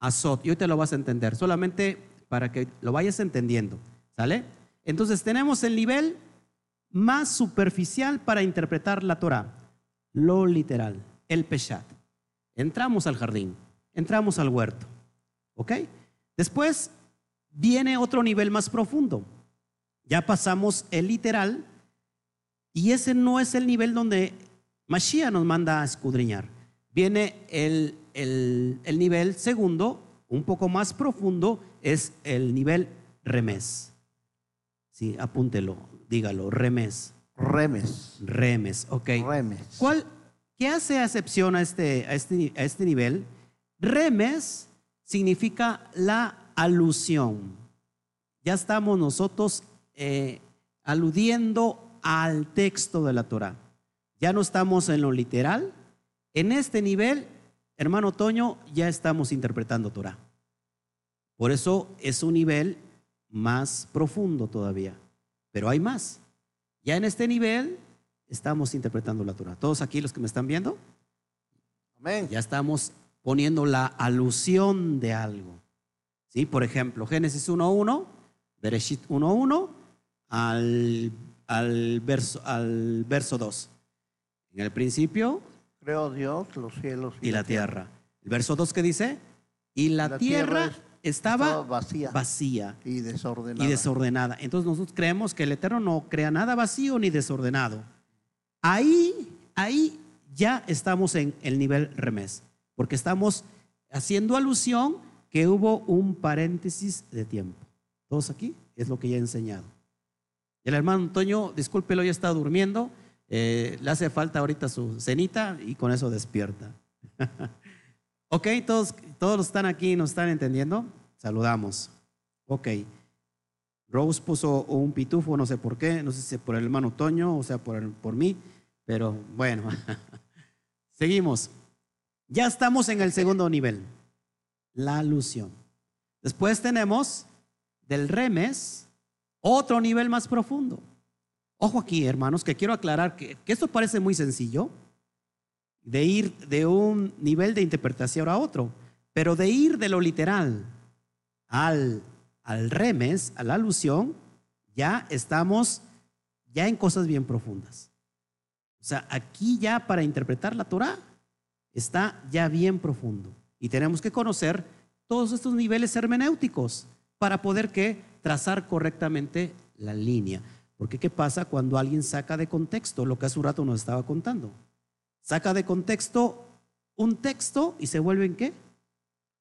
Azot. Y hoy te lo vas a entender, solamente para que lo vayas entendiendo. ¿Sale? Entonces tenemos el nivel más superficial para interpretar la Torah, lo literal, el Peshat. Entramos al jardín, entramos al huerto. ¿Ok? Después viene otro nivel más profundo. Ya pasamos el literal y ese no es el nivel donde Mashiach nos manda a escudriñar. Viene el, el- el nivel segundo, un poco más profundo, es el nivel remes. Sí, apúntelo, dígalo, remes. Remes. Remes, ok. Remes. ¿Cuál, ¿Qué hace excepción a este, a, este, a este nivel? Remes significa la alusión. Ya estamos nosotros eh, aludiendo al texto de la Torah. Ya no estamos en lo literal. En este nivel, hermano Toño, ya estamos interpretando Torah. Por eso es un nivel más profundo todavía. Pero hay más. Ya en este nivel estamos interpretando la Torah. Todos aquí los que me están viendo, Amén. ya estamos poniendo la alusión de algo. ¿Sí? Por ejemplo, Génesis 1.1, Bereshit 1.1 al, al, verso, al verso 2. En el principio Creó Dios los cielos y la tierra. El verso 2 que dice, y la, La tierra, tierra estaba estaba vacía vacía y desordenada. y desordenada. Entonces nosotros creemos que el Eterno no crea nada vacío ni desordenado. Ahí, ahí ya estamos en el nivel remés, porque estamos haciendo alusión que hubo un paréntesis de tiempo. Todos aquí es lo que ya he enseñado. El hermano Antonio, discúlpelo, ya está durmiendo, eh, le hace falta ahorita su cenita y con eso despierta. ok, todos, todos están aquí nos están entendiendo. Saludamos. Ok. Rose puso un pitufo, no sé por qué, no sé si por el hermano Toño o sea por, por mí, pero bueno. Seguimos. Ya estamos en el segundo nivel, la alusión. Después tenemos del remes otro nivel más profundo. Ojo aquí, hermanos, que quiero aclarar que, esto parece muy sencillo, de ir de un nivel de interpretación a otro, pero de ir de lo literal al, al remes, a la alusión, ya estamos ya en cosas bien profundas. O sea, aquí ya para interpretar la Torah está ya bien profundo. Y tenemos que conocer todos estos niveles hermenéuticos para poder que trazar correctamente la línea. Porque ¿qué pasa cuando alguien saca de contexto lo que hace un rato nos estaba contando? Saca de contexto un texto y se vuelve en qué?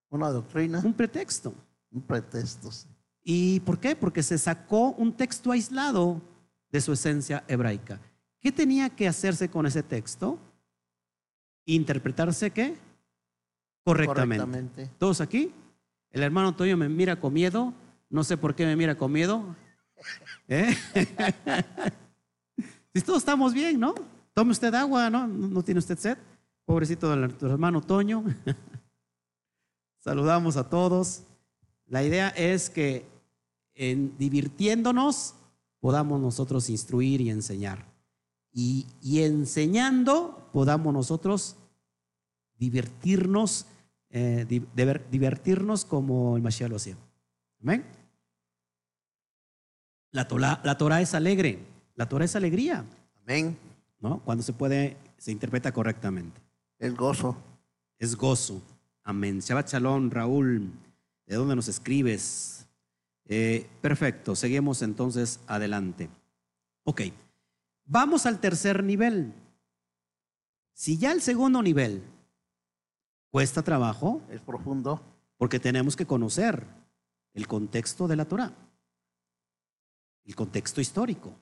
Una doctrina, Un pretexto. un pretexto. sí. ¿Y por qué? Porque se sacó un texto aislado de su esencia hebraica. ¿Qué tenía que hacerse con ese texto? Interpretarse qué? Correctamente. Correctamente. ¿Todos aquí? El hermano Antonio me mira con miedo. No sé por qué me mira con miedo. ¿Eh? si todos estamos bien, ¿no? Tome usted agua, ¿no? ¿No tiene usted sed? Pobrecito tu hermano Toño. Saludamos a todos. La idea es que divirtiéndonos podamos nosotros instruir y enseñar. Y, y enseñando podamos nosotros divertirnos, eh, divertirnos como el Mashiach lo hacía. Amén. La Torah, la Torah es alegre, la Torah es alegría, Amén. ¿no? Cuando se puede, se interpreta correctamente. El gozo. Es gozo. Amén. Shabbat Shalom, Raúl, ¿de dónde nos escribes? Eh, perfecto, seguimos entonces adelante. Ok, vamos al tercer nivel. Si ya el segundo nivel cuesta trabajo, Es profundo. porque tenemos que conocer el contexto de la Torah, el contexto histórico,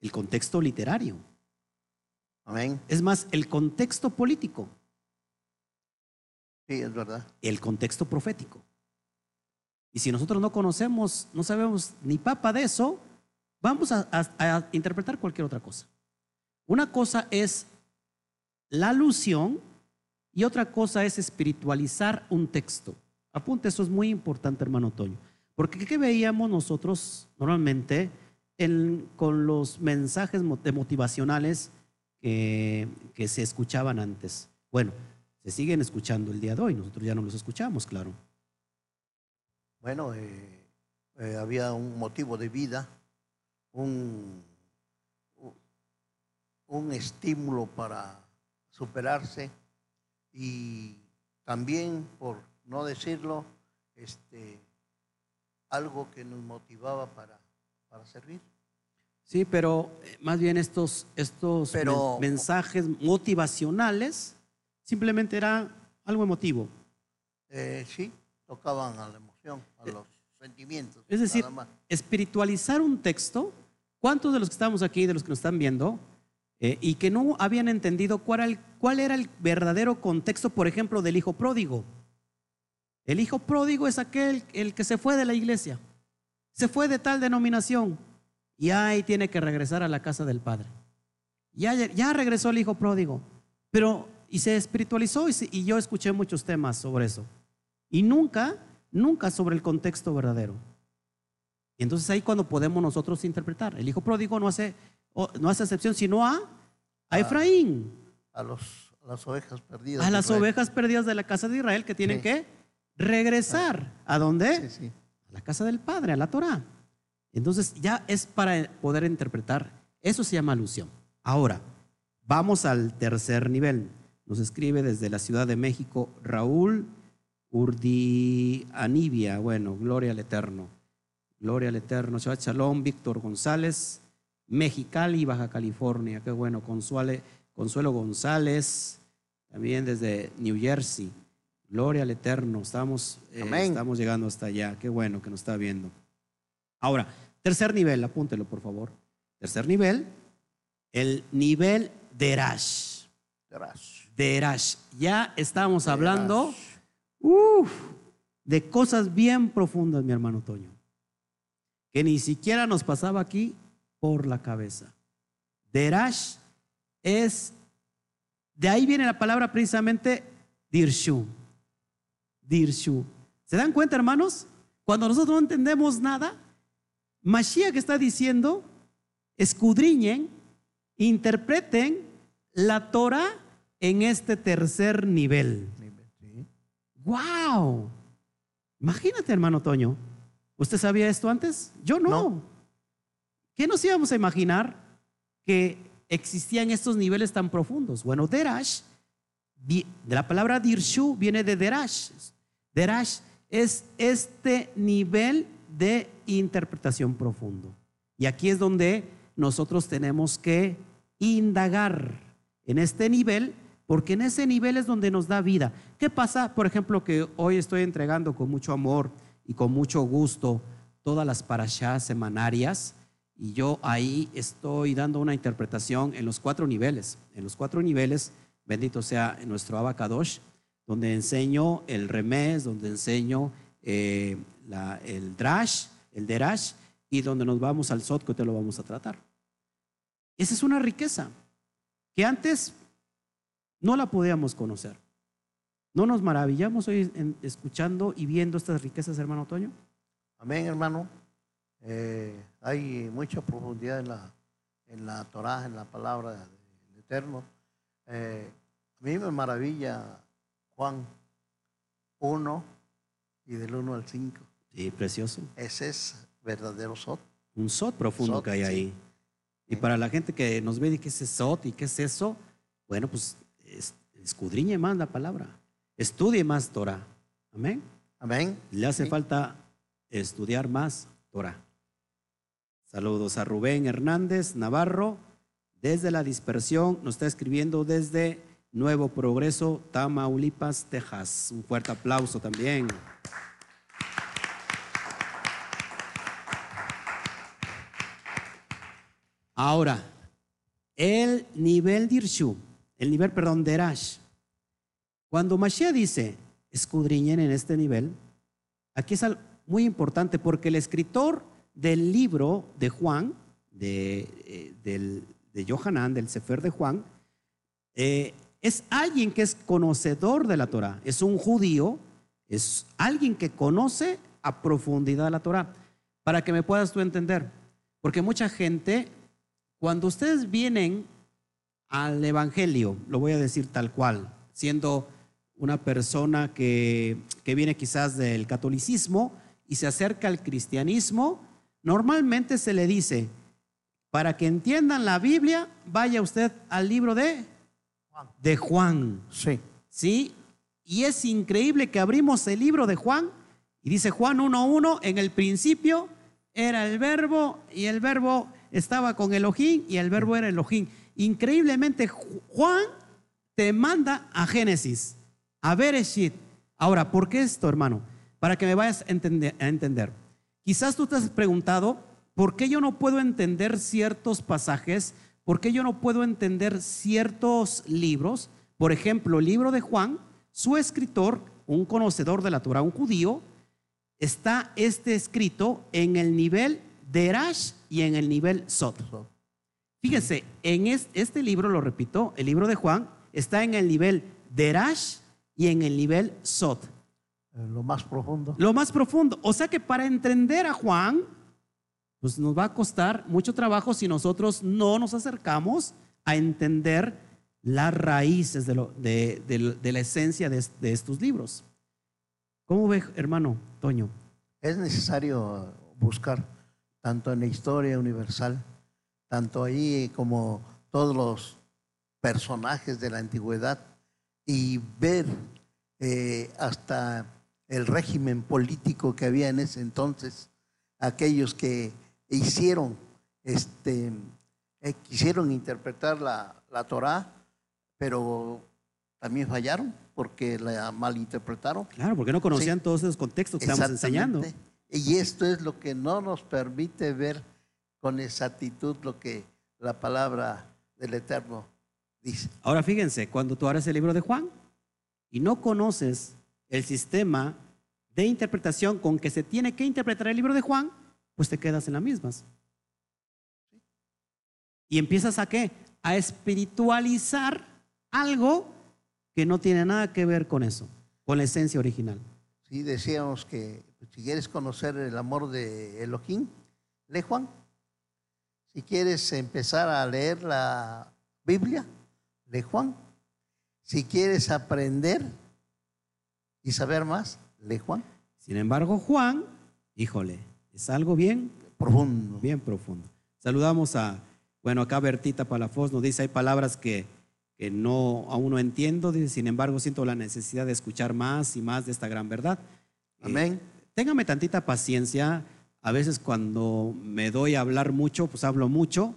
el contexto literario, Amén. es más, el contexto político, Sí, es verdad. el contexto profético. Y si nosotros no conocemos, no sabemos ni papa de eso, vamos a, a- a interpretar cualquier otra cosa. Una cosa es la alusión y otra cosa es espiritualizar un texto. Apunte, eso es muy importante, hermano Toño. Porque ¿qué veíamos nosotros normalmente en- con los mensajes motivacionales que, se escuchaban antes? Bueno, se siguen escuchando el día de hoy, nosotros ya no los escuchamos, claro. Bueno, eh, eh, había un motivo de vida, un estímulo para superarse y también, por no decirlo, este, algo que nos motivaba para, para servir. Sí, pero eh, más bien estos, estos Pero- men- mensajes motivacionales simplemente era algo emotivo. Eh, sí, tocaban a la emoción, a los sentimientos. Es decir, nada más. espiritualizar un texto, ¿cuántos de los que estamos aquí, de los que nos están viendo, eh, y que no habían entendido cuál era, el, cuál era el verdadero contexto, por ejemplo, del hijo pródigo? El hijo pródigo es aquel el que se fue de la iglesia, se fue de tal denominación y ahí tiene que regresar a la casa del padre. Ya, ya regresó el hijo pródigo, pero y se espiritualizó y, se- y yo escuché muchos temas sobre eso. Y nunca, nunca sobre el contexto verdadero. Y entonces ahí cuando podemos nosotros interpretar. El hijo pródigo no hace, no hace excepción sino a, a Efraín, a, los, a las ovejas perdidas. a de las Israel. ovejas perdidas de la casa de Israel que tienen Sí. que regresar. ¿A dónde? Sí, sí. a la casa del Padre, a la Torah. Entonces ya es para poder interpretar. Eso se llama alusión. Ahora, vamos al tercer nivel. Nos escribe desde la Ciudad de México Raúl Urdi Anibia. Bueno, gloria al Eterno. Gloria al Eterno. Shabbat Shalom, Víctor González, Mexicali, Baja California. Qué bueno. Consuelo González, también desde New Jersey. Gloria al Eterno. Estamos, eh, estamos llegando hasta allá. Qué bueno que nos está viendo. Ahora, tercer nivel, apúntelo por favor. Tercer nivel, el nivel de Rash. Verás. De Rash. Ya estamos hablando uf, de cosas bien profundas, mi hermano Toño, que ni siquiera nos pasaba aquí por la cabeza. Derash es, de ahí viene la palabra precisamente Dirshu. Dirshu. ¿Se dan cuenta, hermanos? Cuando nosotros no entendemos nada, Mashiach está diciendo, escudriñen, interpreten la Torah en este tercer nivel. Sí. ¡Wow! Imagínate, hermano Toño. ¿Usted sabía esto antes? Yo no. No. ¿Qué nos íbamos a imaginar que existían estos niveles tan profundos? Bueno, Derash, de la palabra Dirshu viene de Derash. Derash es este nivel de interpretación profundo. Y aquí es donde nosotros tenemos que indagar en este nivel, porque en ese nivel es donde nos da vida. ¿Qué pasa, por ejemplo, que hoy estoy entregando con mucho amor y con mucho gusto todas las parashas semanarias? Y yo ahí estoy dando una interpretación en los cuatro niveles. En los cuatro niveles, bendito sea nuestro Abacadosh, donde enseño el remés, donde enseño eh, el drash, el derash, y donde nos vamos al sot, que te lo vamos a tratar. Esa es una riqueza que antes no la podíamos conocer. ¿No nos maravillamos hoy en- escuchando y viendo estas riquezas, hermano Toño? Amén, hermano. Eh, hay mucha profundidad en la, en la Torah, en la palabra del Eterno. Eh, a mí me maravilla Juan 1 y del 1 al 5. Sí, precioso. Ese es verdadero Sot. Un sot profundo Sot, que hay sí. ahí. Y Sí. para la gente que nos ve y qué es sot y qué es eso, bueno, pues es- escudriñe más la palabra. Estudie más Torah. Amén. Amén. Le hace Sí. falta estudiar más Torah. Saludos a Rubén Hernández Navarro. Desde la dispersión nos está escribiendo desde Nuevo Progreso, Tamaulipas, Texas. Un fuerte aplauso también. Ahora, el nivel de Irshu, el nivel, perdón, de Erash. Cuando Mashiach dice, escudriñen en este nivel, aquí es muy importante porque el escritor del libro de Juan, de, eh, del- de Johanan, del Sefer de Juan, eh, es alguien que es conocedor de la Torah, es un judío, es alguien que conoce a profundidad la Torah, para que me puedas tú entender. Porque mucha gente, cuando ustedes vienen al Evangelio, lo voy a decir tal cual, siendo una persona que, que viene quizás del catolicismo y se acerca al cristianismo, normalmente se le dice, para que entiendan la Biblia, vaya usted al libro de, de Juan. Sí. ¿sí? Y es increíble que abrimos el libro de Juan y dice Juan 1.1, en el principio era el verbo y el verbo estaba con Elohim y el verbo era Elohim. Increíblemente Ju- Juan te manda a Génesis, a Bereshit. Ahora, ¿por qué esto, hermano? Para que me vayas a entender. a entender. Quizás tú te has preguntado, ¿por qué yo no puedo entender ciertos pasajes? ¿Por qué yo no puedo entender ciertos libros? Por ejemplo, el libro de Juan, su escritor, un conocedor de la Torah, un judío, está este escrito en el nivel de Erash y en el nivel Sot. Fíjese, en es- este libro, lo repito, el libro de Juan está en el nivel de Erash y en el nivel Sot. Eh, Lo más profundo. Lo más profundo. O sea que para entender a Juan, pues nos va a costar mucho trabajo si nosotros no nos acercamos a entender las raíces de, la esencia de estos libros. ¿Cómo ve, hermano Toño? Es necesario buscar tanto en la historia universal, tanto ahí como todos los personajes de la antigüedad y ver eh, hasta el régimen político que había en ese entonces, aquellos que hicieron, este, eh, quisieron interpretar la, la Torá, pero también fallaron porque la malinterpretaron. Claro, porque no conocían todos esos contextos que estamos enseñando. Y esto es lo que no nos permite ver con exactitud lo que la palabra del Eterno dice. Ahora fíjense, cuando tú abres el libro de Juan y no conoces el sistema de interpretación con que se tiene que interpretar el libro de Juan, pues te quedas en las mismas. Y empiezas a qué? A espiritualizar algo que no tiene nada que ver con eso, con la esencia original. Sí, decíamos que si quieres conocer el amor de Elohim, lee Juan. Si quieres empezar a leer la Biblia, lee Juan. Si quieres aprender y saber más, lee Juan. Sin embargo, Juan, híjole, es algo bien Profundo. Bien profundo. Saludamos a, bueno, acá Bertita Palafoz nos dice, hay palabras que, que no, aún no entiendo, dice, sin embargo siento la necesidad de escuchar más y más de esta gran verdad. Eh, Amén. téngame tantita paciencia, a veces cuando me doy a hablar mucho, pues hablo mucho,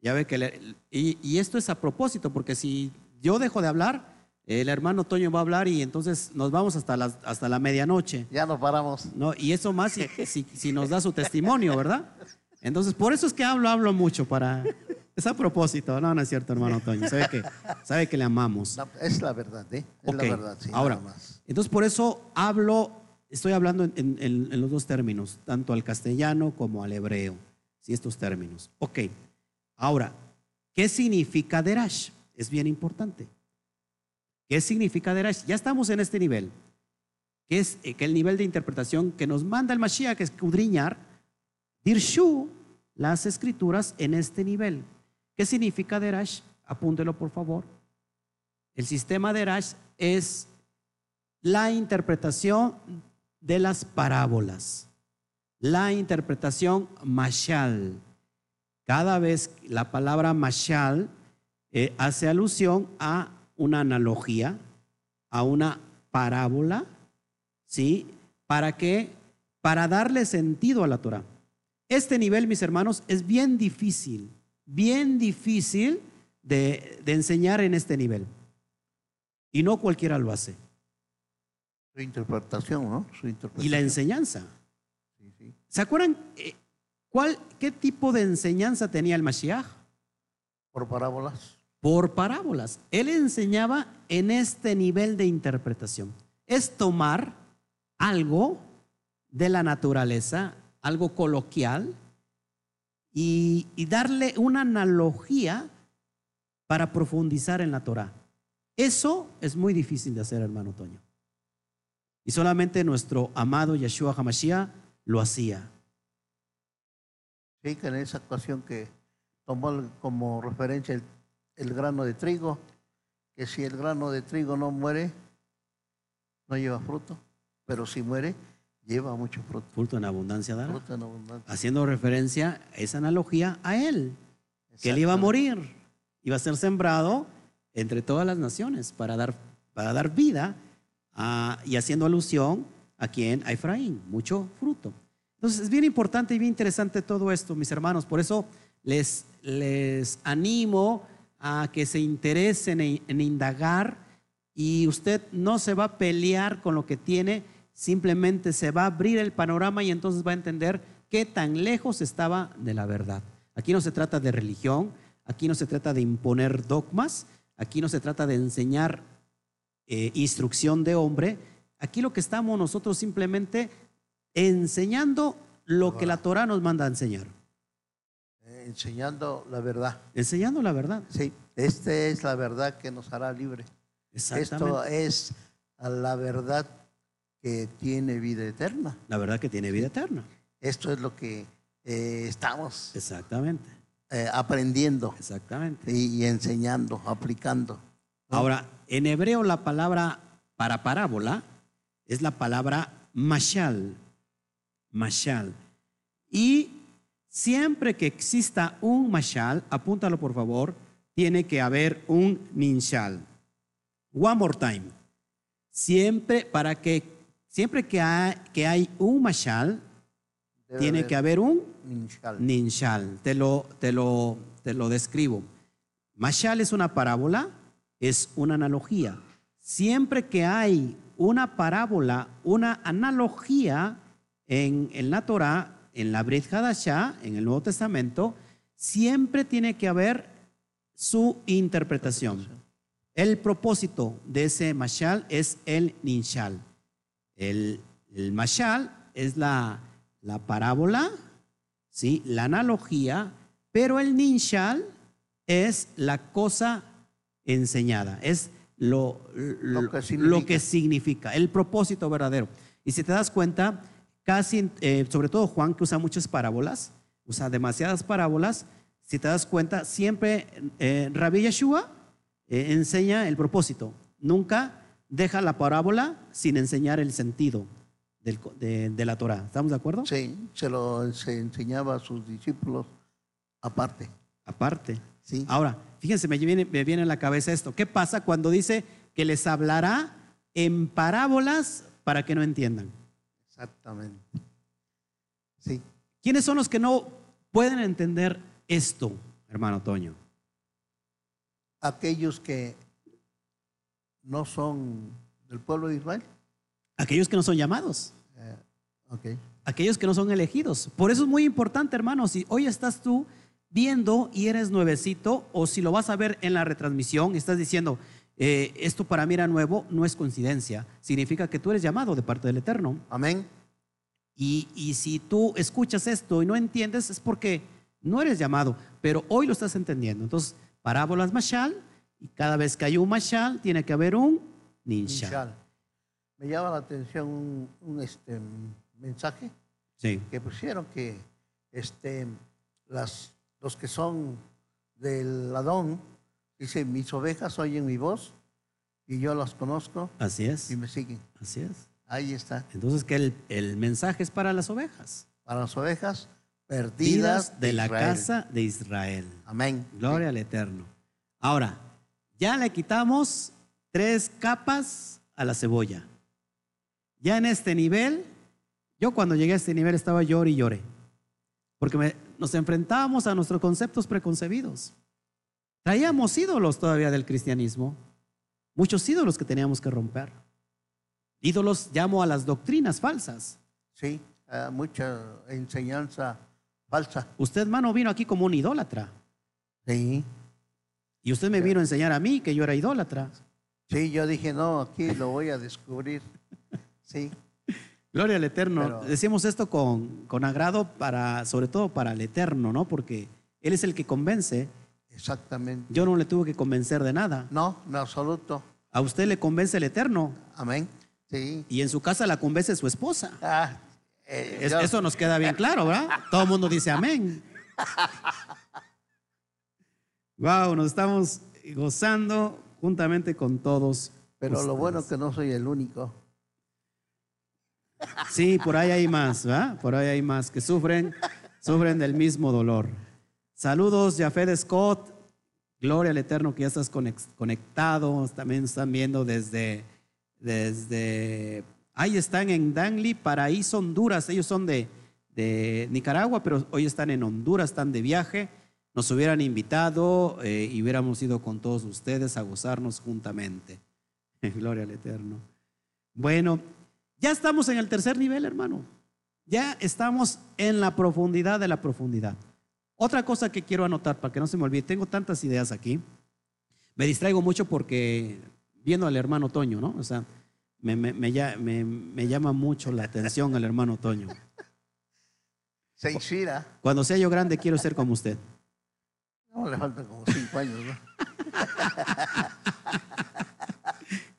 ya ve que, le- y, y esto es a propósito, porque si yo dejo de hablar, el hermano Toño va a hablar y entonces nos vamos hasta, las, hasta la medianoche. Ya nos paramos. ¿no? Y eso más si, si- si nos da su testimonio, ¿verdad? Entonces, por eso es que hablo, hablo mucho para... Es a propósito, no, no es cierto, hermano Toño. Sabe que, sabe que le amamos. No, es la verdad, ¿eh? Es la verdad, sí. ahora, más. entonces por eso hablo, estoy hablando en- en los dos términos, tanto al castellano como al hebreo, sí, estos términos. Ok, ahora, ¿qué significa Derash? Es bien importante. ¿Qué significa Derash? Ya estamos en este nivel, es eh, que el nivel de interpretación que nos manda el Mashiach, que es escudriñar, Dirshu, las escrituras en este nivel. ¿Qué significa Derash? Apúntelo, por favor. El sistema de Rash es la interpretación de las parábolas. la interpretación mashal. Cada vez la palabra mashal eh, hace alusión a una analogía, a una parábola, ¿sí? ¿Para qué? Para darle sentido a la Torah. Este nivel, mis hermanos, es bien difícil, bien difícil de, de enseñar en este nivel. Y no cualquiera lo hace. Su interpretación, ¿no? Su interpretación. Y la enseñanza. Sí, sí. ¿Se acuerdan eh, cuál, qué tipo de enseñanza tenía el Mashiach? Por parábolas. Por parábolas. Él enseñaba en este nivel de interpretación. Es tomar algo de la naturaleza, algo coloquial, y, darle una analogía para profundizar en la Torah. Eso es muy difícil de hacer, hermano Toño. Y solamente nuestro amado Yeshua Hamashiach lo hacía. Sí, en esa ocasión que tomó como referencia el, el grano de trigo, que si el grano de trigo no muere, no lleva fruto, pero si muere, lleva mucho fruto. Fruto en abundancia dará. Fruto en abundancia. Haciendo referencia esa analogía a él, que él iba a morir, iba a ser sembrado entre todas las naciones para dar, para dar vida a- y haciendo alusión a quien, a Efraín, mucho fruto. Entonces es bien importante y bien interesante todo esto, mis hermanos. Por eso les, les animo a que se interesen en, en indagar y usted no se va a pelear con lo que tiene, simplemente se va a abrir el panorama y entonces va a entender qué tan lejos estaba de la verdad. Aquí no se trata de religión, aquí no se trata de imponer dogmas, aquí no se trata de enseñar eh, instrucción de hombre, aquí lo que estamos nosotros simplemente enseñando lo que la Torah nos manda a enseñar, enseñando la verdad. enseñando la verdad. Sí, esta es la verdad que nos hará libre. Esto es la verdad que tiene vida eterna. La verdad que tiene vida eterna. Esto es lo que eh, estamos Exactamente, eh, aprendiendo exactamente. y, y enseñando, aplicando. Ahora, en hebreo la palabra para parábola es la palabra mashal. Mashal. Y siempre que exista un mashal, apúntalo por favor, tiene que haber un ninshal. One more time. Siempre para que siempre que hay, que hay un mashal, Debe tiene haber que haber un ninshal. Ninshal, te lo, te lo, te lo describo. Mashal es una parábola, es una analogía. Siempre que hay una parábola, una analogía en, en la Torah, en la Brit Hadashah, en el Nuevo Testamento, siempre tiene que haber su interpretación. El propósito de ese mashal es el ninshal. El, el mashal es la, la parábola, ¿sí? la analogía, pero el ninshal es la cosa enseñada, es lo, lo, Lo que lo que significa, el propósito verdadero. Y si te das cuenta, casi, eh, sobre todo Juan, que usa muchas parábolas, usa demasiadas parábolas, si te das cuenta, siempre eh, Rabbi Yeshua eh, enseña el propósito, nunca deja la parábola sin enseñar el sentido del co- de, de la Torah. ¿Estamos de acuerdo? Sí, se lo se enseñaba a sus discípulos aparte. Aparte. Sí. Ahora, fíjense, me viene, me viene a la cabeza esto. ¿Qué pasa cuando dice que les hablará en parábolas para que no entiendan? Exactamente. Sí. ¿Quiénes son los que no pueden entender esto, hermano Toño? Aquellos que no son del pueblo de Israel. Aquellos que no son llamados, Eh, ok. aquellos que no son elegidos. Por eso es muy importante, hermano, si hoy estás tú viendo y eres nuevecito, o si lo vas a ver en la retransmisión y estás diciendo, eh, esto para mí era nuevo, no es coincidencia. Significa que tú eres llamado de parte del Eterno. Amén. Y, y si tú escuchas esto y no entiendes, es porque no eres llamado, pero hoy lo estás entendiendo. Entonces, parábolas mashal, y cada vez que hay un mashal, tiene que haber un ninshal. Ninshal. Me llama la atención un, un, este, mensaje Sí, que pusieron que este, las, los que son del Adón, dice, mis ovejas oyen mi voz y yo las conozco así es, y me siguen. así es. Ahí está. Entonces, que el, el mensaje es para las ovejas. para las ovejas perdidas de la casa de Israel. Amén. Gloria al Eterno. Ahora, ya le quitamos tres capas a la cebolla. Ya en este nivel, yo cuando llegué a este nivel estaba lloré y lloré. Porque me- nos enfrentábamos a nuestros conceptos preconcebidos. Traíamos ídolos todavía del cristianismo. Muchos ídolos que teníamos que romper. Ídolos llamo a las doctrinas falsas. Sí, mucha enseñanza falsa. Usted, hermano, vino aquí como un idólatra. Sí. Y usted me vino a enseñar a mí que yo era idólatra. Sí, yo dije, no, aquí lo voy a descubrir. Sí, Gloria al Eterno. Pero- Decimos esto con, con agrado para, sobre todo para el Eterno, ¿no? Porque Él es el que convence. Exactamente. Yo no le tuve que convencer de nada. No, en absoluto. A usted le convence el Eterno Amén. Sí. y en su casa la convence su esposa. Ah, eh, Es- yo- eso nos queda bien claro, ¿verdad? Todo el mundo dice amén. Wow, nos estamos gozando juntamente con todos. pero lo bueno que no soy el único. Sí, por ahí hay más, ¿verdad? Por ahí hay más que sufren, sufren del mismo dolor. Saludos, Jafet Scott. Gloria al Eterno que ya estás conectado. También están viendo desde, desde, ahí están en Danley, Paraíso, Honduras. Ellos son de, de Nicaragua, pero hoy están en Honduras, están de viaje. Nos hubieran invitado eh, y hubiéramos ido con todos ustedes a gozarnos juntamente. Gloria al Eterno. Bueno, ya estamos en el tercer nivel, hermano. Ya estamos en la profundidad de la profundidad. Otra cosa que quiero anotar para que no se me olvide, tengo tantas ideas aquí. Me distraigo mucho porque viendo al hermano Toño, ¿no? O sea, me, me- me me- llama mucho la atención al hermano Toño. Se inspira. Cuando sea yo grande quiero ser como usted. No, le faltan como cinco años, ¿no?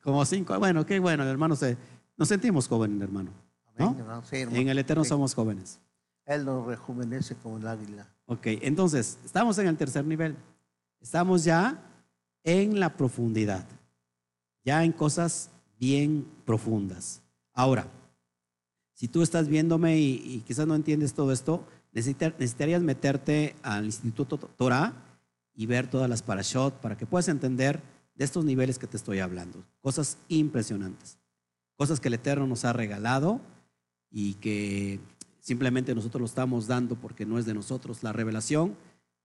Como cinco, bueno, qué bueno, el hermano se... Nos sentimos jóvenes, hermano. ¿no? Amén, ¿no? Sí, hermano. En el Eterno Sí. somos jóvenes. Él nos rejuvenece como el águila. Ok, entonces, estamos en el tercer nivel. Estamos ya en la profundidad, ya en cosas bien profundas. Ahora, si tú estás viéndome y, y quizás no entiendes todo esto, necesita- necesitarías meterte al Instituto To- Torah y ver todas las parashot para que puedas entender de estos niveles que te estoy hablando. Cosas impresionantes, cosas que el Eterno nos ha regalado y que simplemente nosotros lo estamos dando porque no es de nosotros. La revelación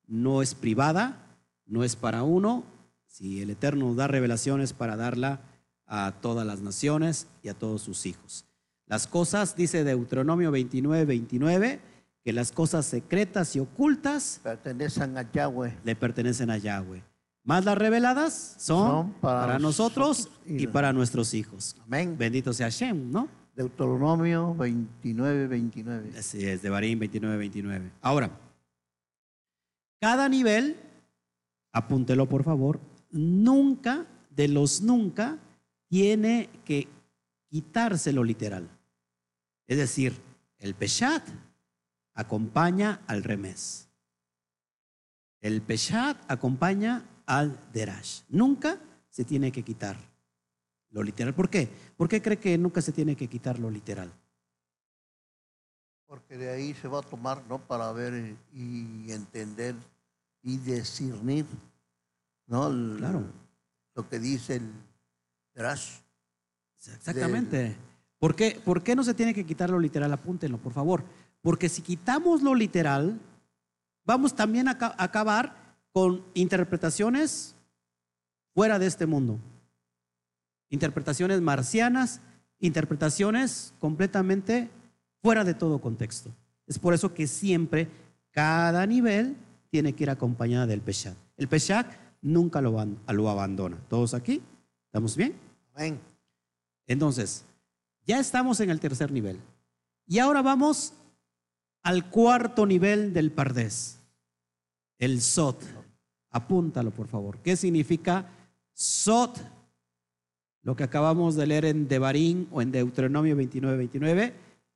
no es privada, no es para uno. Si el Eterno nos da revelaciones para darla a todas las naciones y a todos sus hijos. Las cosas, dice Deuteronomio 29, 29, que las cosas secretas y ocultas Pertenecen a Yahweh. le pertenecen a Yahweh. Más las reveladas son, Son para para, nosotros y para nuestros hijos. Amén. Bendito sea Hashem, ¿no? Deuteronomio 29, 29. Así es, de Barín 29, 29. Ahora, cada nivel, apúntelo por favor, nunca, de los nunca, tiene que quitarse lo literal. Es decir, el Peshat acompaña al Remés. El Peshat acompaña al Derash. Nunca se tiene que quitar lo literal. ¿Por qué? ¿Por qué cree que nunca se tiene que quitar lo literal? Porque de ahí se va a tomar, ¿no? Para ver y entender y discernir, ¿no? El- Claro. Lo que dice el Drash. Exactamente. ¿Por qué, ¿Por qué no se tiene que quitar lo literal? Apúntenlo, por favor. Porque si quitamos lo literal, vamos también a acabar con interpretaciones fuera de este mundo. Interpretaciones marcianas, interpretaciones completamente fuera de todo contexto. Es por eso que siempre cada nivel tiene que ir acompañada del Peshat. El Peshat nunca lo abandona. ¿Todos aquí? ¿Estamos bien? Amén. Entonces, ya estamos en el tercer nivel. Y ahora vamos al cuarto nivel del Pardés, el Sot. Apúntalo, por favor. ¿Qué significa Sot? Lo que acabamos de leer en Devarim o en Deuteronomio 29, 29,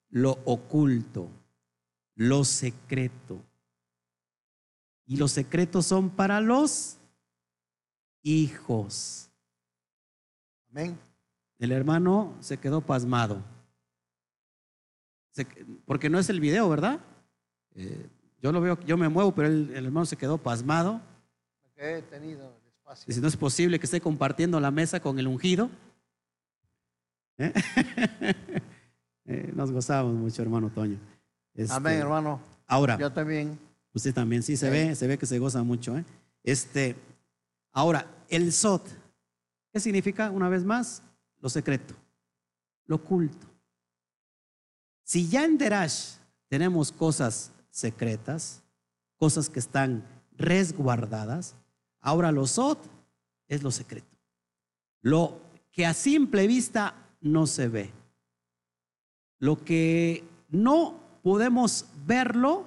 lo oculto, lo secreto. Y los secretos son para los hijos. Amén. El hermano se quedó pasmado. Se- porque no es el video, ¿verdad? Eh, yo lo veo, yo me muevo, pero el, el hermano se quedó pasmado. Que he tenido Dice, no es posible que esté compartiendo la mesa con el ungido. ¿Eh? Eh, nos gozamos mucho, hermano Toño. Este, Amén, hermano. Ahora, Yo también. usted también, sí, se Sí. ve, se ve que se goza mucho. ¿eh? Este, ahora, el SOT, ¿qué significa? Una vez más, lo secreto, lo oculto. Si ya en Derash tenemos cosas secretas, cosas que están resguardadas, ahora lo SOT es lo secreto. Lo que a simple vista no se ve. Lo que no podemos verlo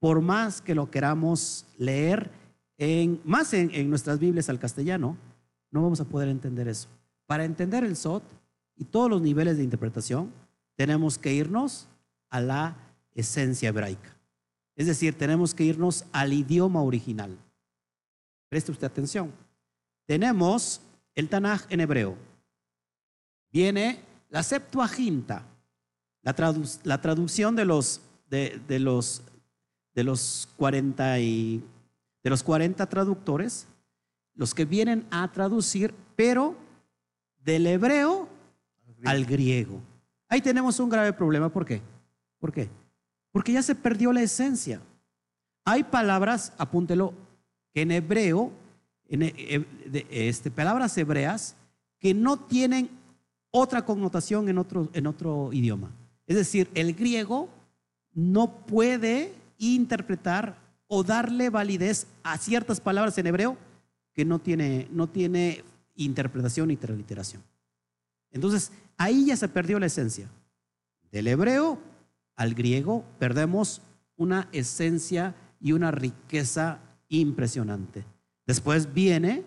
por más que lo queramos leer, en, más en, en nuestras Biblias al castellano, no vamos a poder entender eso. Para entender el SOT y todos los niveles de interpretación, tenemos que irnos a la esencia hebraica. Es decir, tenemos que irnos al idioma original. Preste usted atención. Tenemos el Tanaj en hebreo. Viene la Septuaginta, la, tradu- la traducción de los, de, de los, de, los 40 y, de los 40 traductores, los que vienen a traducir, pero del hebreo al griego. Ahí tenemos un grave problema. ¿Por qué? ¿Por qué? Porque ya se perdió la esencia. Hay palabras, apúntelo, que en hebreo, este, palabras hebreas, que no tienen otra connotación en otro, en otro idioma. Es decir, el griego no puede interpretar o darle validez a ciertas palabras en hebreo que no tiene, no tiene interpretación ni transliteración. Entonces, ahí ya se perdió la esencia. Del hebreo al griego perdemos una esencia y una riqueza impresionante. Después viene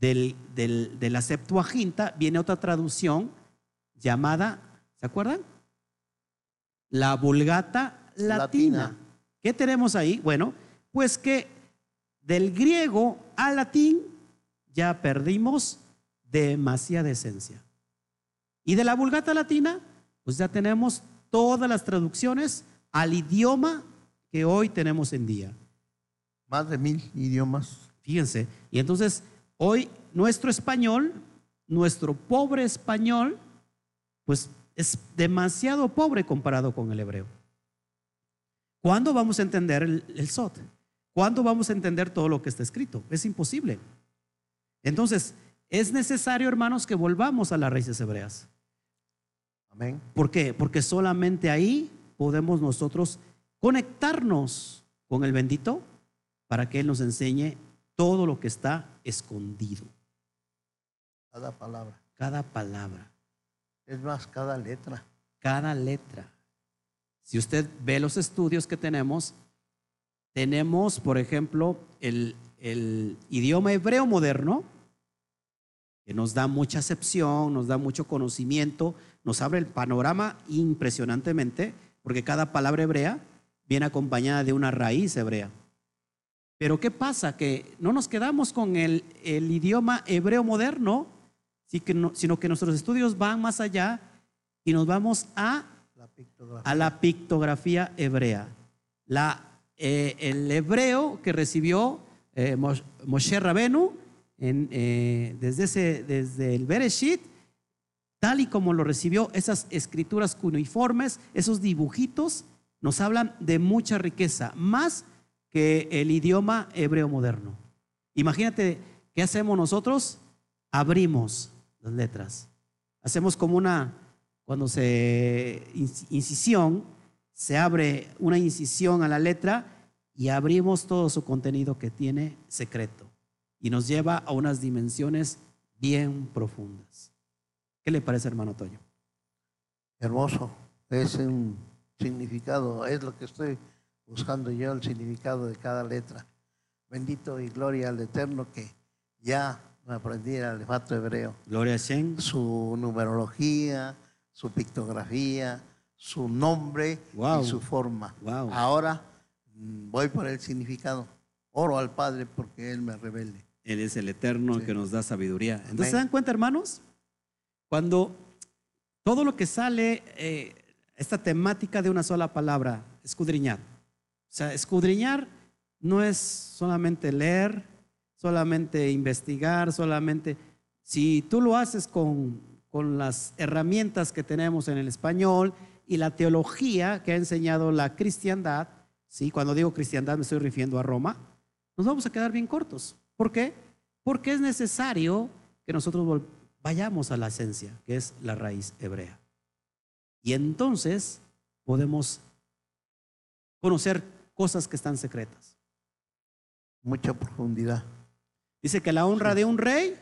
del, del- de la Septuaginta, viene otra traducción llamada, ¿se acuerdan? La Vulgata Latina. Latina. ¿Qué tenemos ahí? Bueno, pues que del griego al latín ya perdimos demasiada esencia. Y de la Vulgata Latina, pues ya tenemos todas las traducciones al idioma que hoy tenemos en día. Más de mil idiomas. Fíjense. Y entonces, hoy nuestro español, nuestro pobre español, pues es demasiado pobre comparado con el hebreo. ¿Cuándo vamos a entender el, el SOT? ¿Cuándo vamos a entender todo lo que está escrito? Es imposible. Entonces, es necesario, hermanos, que volvamos a las raíces hebreas. Amén. ¿Por qué? Porque solamente ahí podemos nosotros conectarnos con el bendito para que Él nos enseñe todo lo que está escondido, Cada palabra. cada palabra, Es más, cada letra. cada letra. Si usted ve los estudios que tenemos, tenemos, por ejemplo, el, el idioma hebreo moderno, que nos da mucha acepción, nos da mucho conocimiento, nos abre el panorama impresionantemente, porque cada palabra hebrea viene acompañada de una raíz hebrea. Pero ¿qué pasa? Que no nos quedamos con el, el idioma hebreo moderno, sino que nuestros estudios van más allá y nos vamos a La pictografía. a la pictografía hebrea. La, eh, el hebreo que recibió eh, Mos- Moshe Rabenu en, eh, desde, ese, desde el Bereshit, tal y como lo recibió, esas escrituras cuneiformes, esos dibujitos, nos hablan de mucha riqueza, más que el idioma hebreo moderno. Imagínate, ¿qué hacemos nosotros? Abrimos las letras. Hacemos como una, cuando se inc- incisión, se abre una incisión a la letra y abrimos todo su contenido que tiene secreto y nos lleva a unas dimensiones bien profundas. ¿Qué le parece, hermano Toño? Hermoso. Es un significado. Es lo que estoy buscando yo, el significado de cada letra. Bendito y gloria al Eterno que ya me aprendí el alefato hebreo. Gloria a Shem. Su numerología, su pictografía, su nombre Wow. y su forma. Wow. Ahora mm, voy por el significado. Oro al Padre porque Él me revele. Él es el eterno Sí. que nos da sabiduría. Entonces, Amén. ¿se dan cuenta, hermanos? Cuando todo lo que sale, eh, esta temática de una sola palabra, escudriñar. O sea, escudriñar no es solamente leer, solamente investigar, solamente... Si tú lo haces con, con las herramientas que tenemos en el español y la teología que ha enseñado la cristiandad, ¿sí? cuando digo cristiandad me estoy refiriendo a Roma, nos vamos a quedar bien cortos. ¿Por qué? Porque es necesario que nosotros vayamos a la esencia, que es la raíz hebrea. Y entonces podemos conocer cosas que están secretas. Mucha profundidad. Dice que la honra de un rey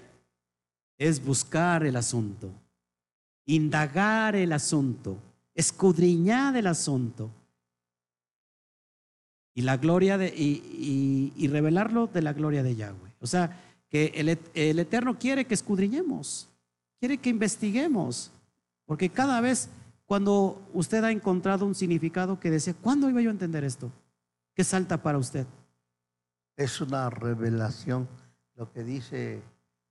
es buscar el asunto, indagar el asunto, escudriñar el asunto. Y la gloria de, y, revelarlo de la gloria de Yahweh. O sea, que el, el Eterno quiere que escudriñemos, quiere que investiguemos, porque cada vez cuando usted ha encontrado un significado que decía, ¿cuándo iba yo a entender esto? ¿Qué salta para usted? Es una revelación, lo que dice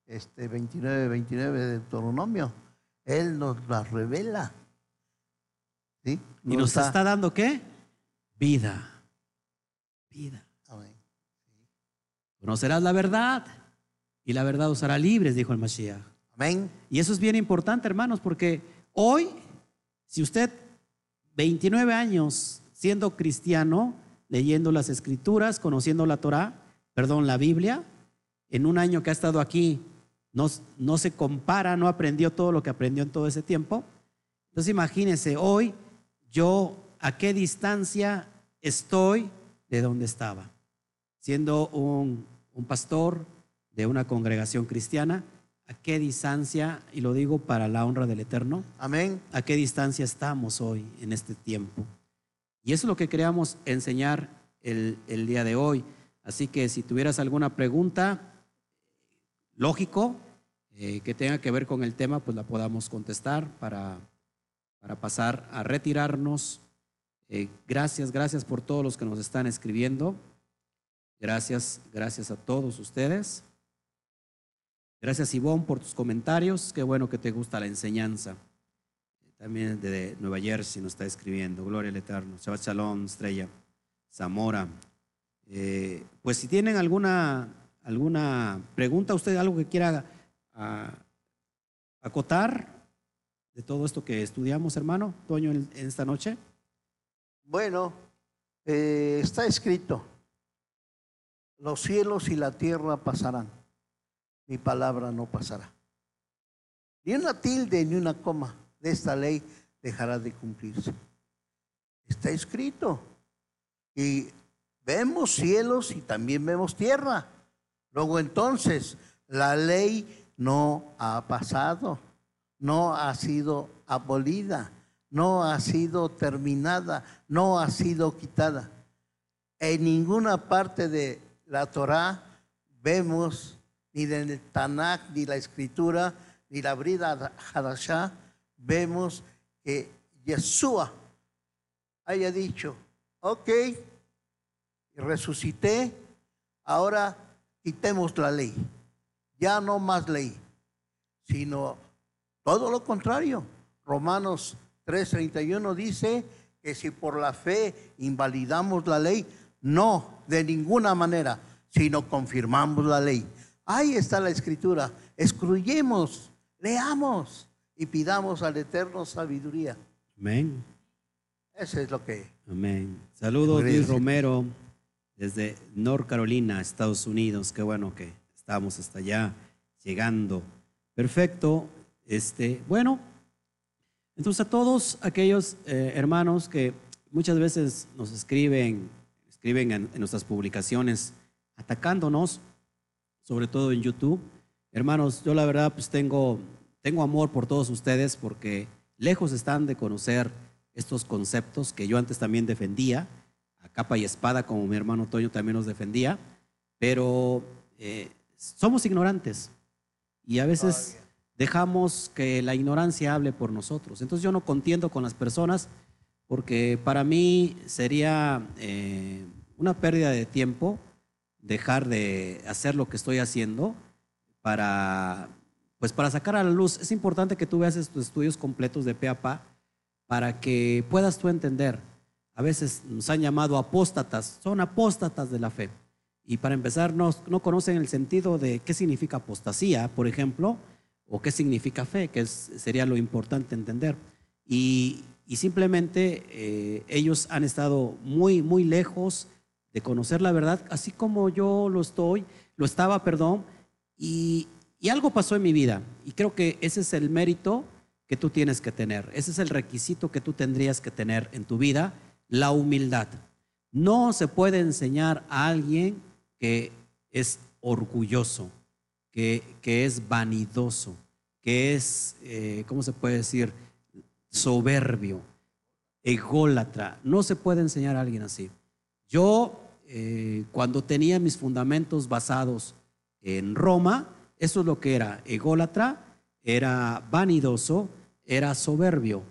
este 29, 29 de Deuteronomio. Él nos la revela. ¿Sí? y nos está, dando qué? Vida. Vida. Conocerás la verdad y la verdad os hará libres, dijo el Mashiach. Amén. Y eso es bien importante, hermanos, porque hoy, si usted, 29 años siendo cristiano, leyendo las escrituras, conociendo la Torah, perdón, la Biblia, en un año que ha estado aquí, no, no se compara, no aprendió todo lo que aprendió en todo ese tiempo. Entonces imagínense, hoy yo a qué distancia estoy de donde estaba, siendo un, un pastor de una congregación cristiana, a qué distancia, y lo digo para la honra del Eterno, amén, a qué distancia estamos hoy en este tiempo. Y eso es lo que queríamos enseñar el, día de hoy. Así que si tuvieras alguna pregunta, lógico, eh, que tenga que ver con el tema, pues la podamos contestar para, para pasar a retirarnos. Eh, gracias, gracias por todos los que nos están escribiendo. Gracias, gracias a todos ustedes. Gracias Ivonne por tus comentarios. Qué bueno que te gusta la enseñanza también de Nueva Jersey nos está escribiendo. Gloria al Eterno. Shabbat Shalom, Estrella. Zamora. Eh, pues si tienen alguna, alguna pregunta, usted algo que quiera ah, acotar de todo esto que estudiamos, hermano, Toño, en, esta noche. Bueno, eh, está escrito, los cielos y la tierra pasarán, mi palabra no pasará. Ni una tilde ni una coma esta ley dejará de cumplirse. Está escrito. Y vemos cielos y también vemos tierra. Luego entonces, la ley no ha pasado, no ha sido abolida, no ha sido terminada, no ha sido quitada. En ninguna parte de la Torah vemos ni del Tanakh, ni la escritura, ni la brida Hadashah, vemos que Yeshua haya dicho, ok, resucité, ahora quitemos la ley. Ya no más ley, sino todo lo contrario. Romanos 3:31 dice que si por la fe invalidamos la ley, no, de ninguna manera, sino confirmamos la ley. Ahí está la escritura. Excluyemos, leamos y pidamos al Eterno sabiduría. Amén. Eso es lo que. Amén. Saludos, Luis Romero, desde North Carolina, Estados Unidos. Qué bueno que estamos hasta allá llegando. Perfecto. Este, bueno, entonces a todos aquellos eh, hermanos que muchas veces nos escriben, escriben en nuestras publicaciones atacándonos, sobre todo en YouTube. Hermanos, yo la verdad pues tengo tengo amor por todos ustedes porque lejos están de conocer estos conceptos que yo antes también defendía, a capa y espada, como mi hermano Toño también nos defendía, pero eh, somos ignorantes y a veces dejamos que la ignorancia hable por nosotros. Entonces yo no contiendo con las personas porque para mí sería eh, una pérdida de tiempo dejar de hacer lo que estoy haciendo para pues para sacar a la luz, es importante que tú veas estos estudios completos de pe para que puedas tú entender. A veces nos han llamado apóstatas, son apóstatas de la fe. Y para empezar, no, no conocen el sentido de qué significa apostasía, por ejemplo, o qué significa fe, que sería lo importante entender. Y, simplemente eh, ellos han estado muy, muy lejos de conocer la verdad, así como yo lo estoy, lo estaba, perdón, y, y algo pasó en mi vida. Y creo que ese es el mérito que tú tienes que tener, ese es el requisito que tú tendrías que tener en tu vida, la humildad. No se puede enseñar a alguien que es orgulloso, que, que es vanidoso, que es, eh, ¿cómo se puede decir? Soberbio, ególatra. No se puede enseñar a alguien así. Yo, eh, cuando tenía mis fundamentos basados en Roma, eso es lo que era ególatra, era vanidoso, era soberbio.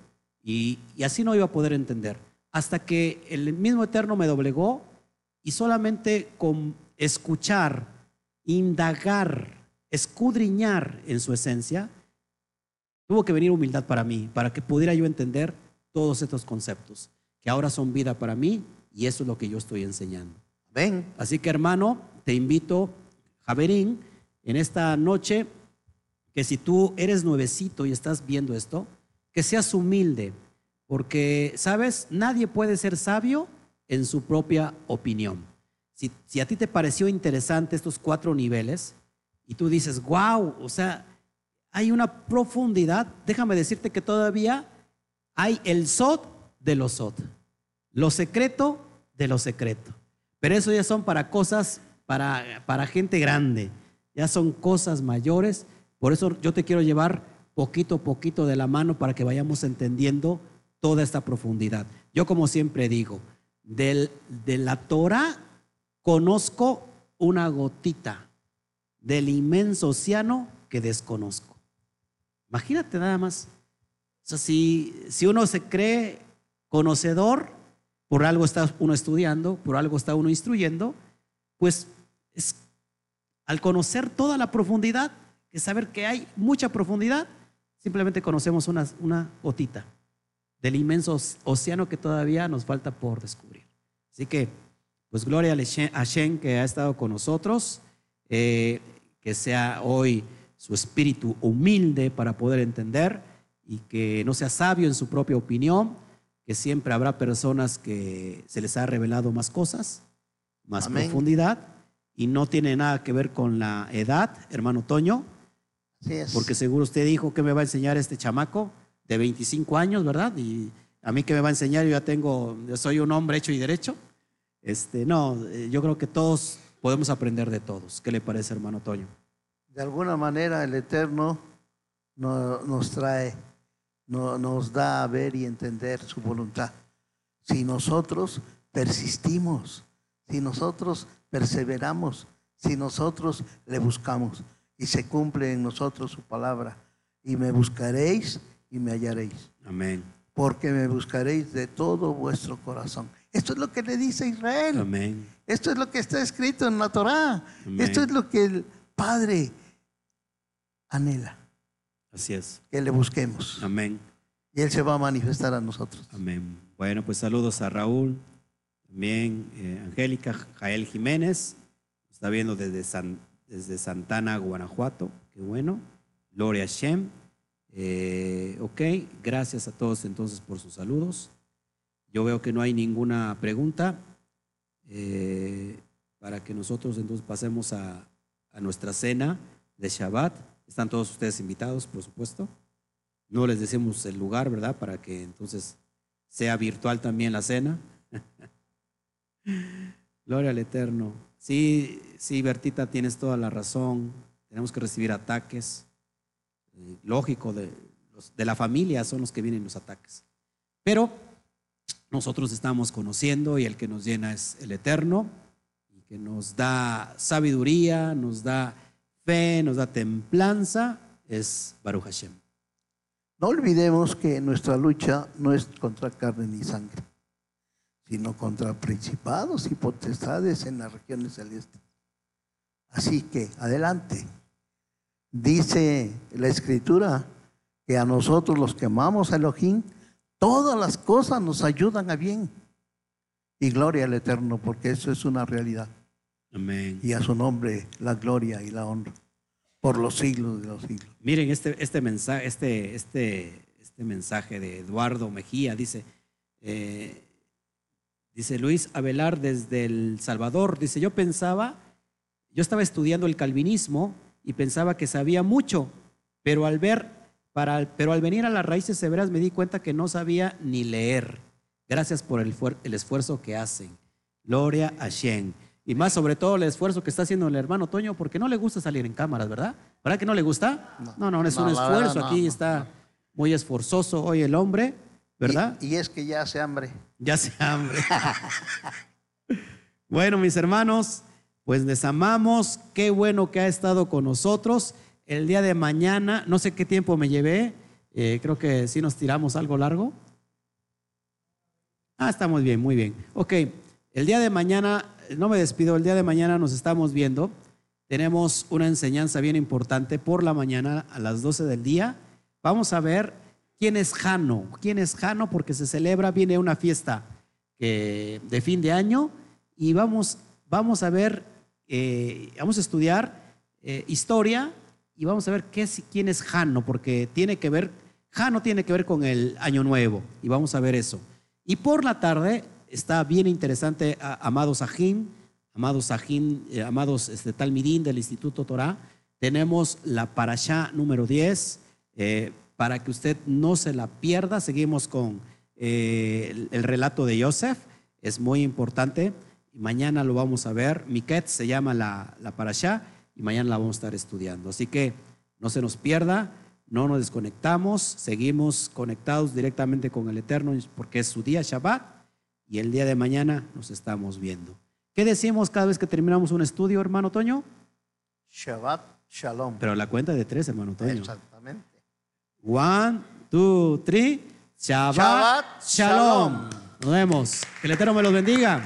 Y, y así no iba a poder entender. Hasta que el mismo Eterno me doblegó y solamente con escuchar, indagar, escudriñar en su esencia, tuvo que venir humildad para mí, para que pudiera yo entender todos estos conceptos, que ahora son vida para mí y eso es lo que yo estoy enseñando. Ven, así que hermano, te invito, Javerín, en esta noche, que si tú eres nuevecito y estás viendo esto, que seas humilde, porque, ¿sabes? Nadie puede ser sabio en su propia opinión. Si, a ti te pareció interesante estos cuatro niveles y tú dices, wow, o sea, hay una profundidad, déjame decirte que todavía hay el sot de los sot, lo secreto de lo secreto. Pero eso ya son para cosas, para, para gente grande, ya son cosas mayores. Por eso yo te quiero llevar poquito a poquito de la mano para que vayamos entendiendo toda esta profundidad. Yo como siempre digo, de la Torah conozco una gotita del inmenso océano que desconozco. Imagínate nada más. Si uno se cree conocedor, por algo está uno estudiando, por algo está uno instruyendo, pues es, al conocer toda la profundidad, que saber que hay mucha profundidad, simplemente conocemos una, una gotita del inmenso océano que todavía nos falta por descubrir. Así que pues gloria a Shen que ha estado con nosotros, eh, que sea hoy su espíritu humilde para poder entender y que no sea sabio en su propia opinión, que siempre habrá personas que se les ha revelado más cosas, más profundidad, y no tiene nada que ver con la edad, hermano Toño, porque seguro usted dijo que me va a enseñar este chamaco de 25 años, ¿verdad? Y a mí que me va a enseñar, yo ya tengo, yo soy un hombre hecho y derecho. Este, no, eh, yo creo que todos podemos aprender de todos. ¿Qué le parece, hermano Toño? De alguna manera el Eterno nos trae, nos da a ver y entender su voluntad. Si nosotros persistimos, si nosotros perseveramos, si nosotros le buscamos y se cumple en nosotros su palabra. Y me buscaréis y me hallaréis. Amén. Porque me buscaréis de todo vuestro corazón. Esto es lo que le dice Israel. Amén. Esto es lo que está escrito en la Torá. Esto es lo que el Padre anhela. Así es. Que le busquemos. Amén. Y Él se va a manifestar a nosotros. Amén. Bueno, pues saludos a Raúl, también eh, Angélica Jael Jiménez, está viendo desde, Santana, Guanajuato. Qué bueno. Gloria Shem. Eh, ok, gracias a todos entonces por sus saludos. Yo veo que no hay ninguna pregunta eh, para que nosotros entonces pasemos a, nuestra cena de Shabbat. Están todos ustedes invitados, por supuesto. No les decimos el lugar, ¿verdad? Para que entonces sea virtual también la cena. Gloria al Eterno. Sí, sí, Bertita, tienes toda la razón. Tenemos que recibir ataques. Eh, lógico, de, de la familia son los que vienen los ataques. Pero nosotros estamos conociendo y el que nos llena es el Eterno, y que nos da sabiduría, nos da fe, nos da templanza, es Baruch Hashem. No olvidemos que nuestra lucha no es contra carne ni sangre, sino contra principados y potestades en las regiones celestes. Así que, adelante. Dice la escritura que a nosotros los que amamos a Elohim, Todas las cosas nos ayudan a bien. Y gloria al Eterno, porque eso es una realidad. Amén. Y a su nombre la gloria y la honra por los siglos de los siglos. Miren este, este mensaje, este, este, este mensaje de Eduardo Mejía, dice, eh, dice Luis Avelar desde El Salvador, dice, yo pensaba, yo estaba estudiando el calvinismo y pensaba que sabía mucho, pero al ver, para, pero al venir a las raíces severas me di cuenta que no sabía ni leer. Gracias por el, el esfuerzo que hacen. Gloria a Shen. Y más sobre todo el esfuerzo que está haciendo el hermano Toño, porque no le gusta salir en cámaras, ¿verdad? ¿Verdad que no le gusta? No, no, es No, un verdad, esfuerzo. no, Aquí no, está muy esforzoso hoy el hombre, ¿verdad? Y, y es que ya hace hambre. Ya se hambre. bueno, mis hermanos, pues les amamos. Qué bueno que ha estado con nosotros. El día de mañana, no sé qué tiempo me llevé. eh, creo que sí nos tiramos algo largo. Ah, está muy bien, muy bien. Ok, el día de mañana, no me despido, el día de mañana nos estamos viendo. Tenemos una enseñanza bien importante por la mañana a las 12 del día. Vamos a ver quién es Jano. ¿Quién es Jano? Porque se celebra, viene una fiesta que- de fin de año y vamos, vamos a ver, eh, vamos a estudiar eh, historia y vamos a ver qué quién es Jano, porque tiene que ver, Jano tiene que ver con el año nuevo y vamos a ver eso. Y por la tarde está bien interesante a- Amados Sajín, Amados eh, Amados este, Talmidín del Instituto Torah. Tenemos la Parashá número 10, eh, para que usted no se la pierda. Seguimos con eh, el, el relato de Joseph, es muy importante. Y mañana lo vamos a ver. Miket se llama la, la Parashá y mañana la vamos a estar estudiando. Así que no se nos pierda, no nos desconectamos, seguimos conectados directamente con el Eterno porque es su día Shabbat y el día de mañana nos estamos viendo. ¿Qué decimos cada vez que terminamos un estudio, hermano Toño? Shabbat Shalom. Pero la cuenta de tres, hermano Toño. One, two, three. Shabbat, Shabbat shalom. shalom. Nos vemos. Que el Eterno me los bendiga.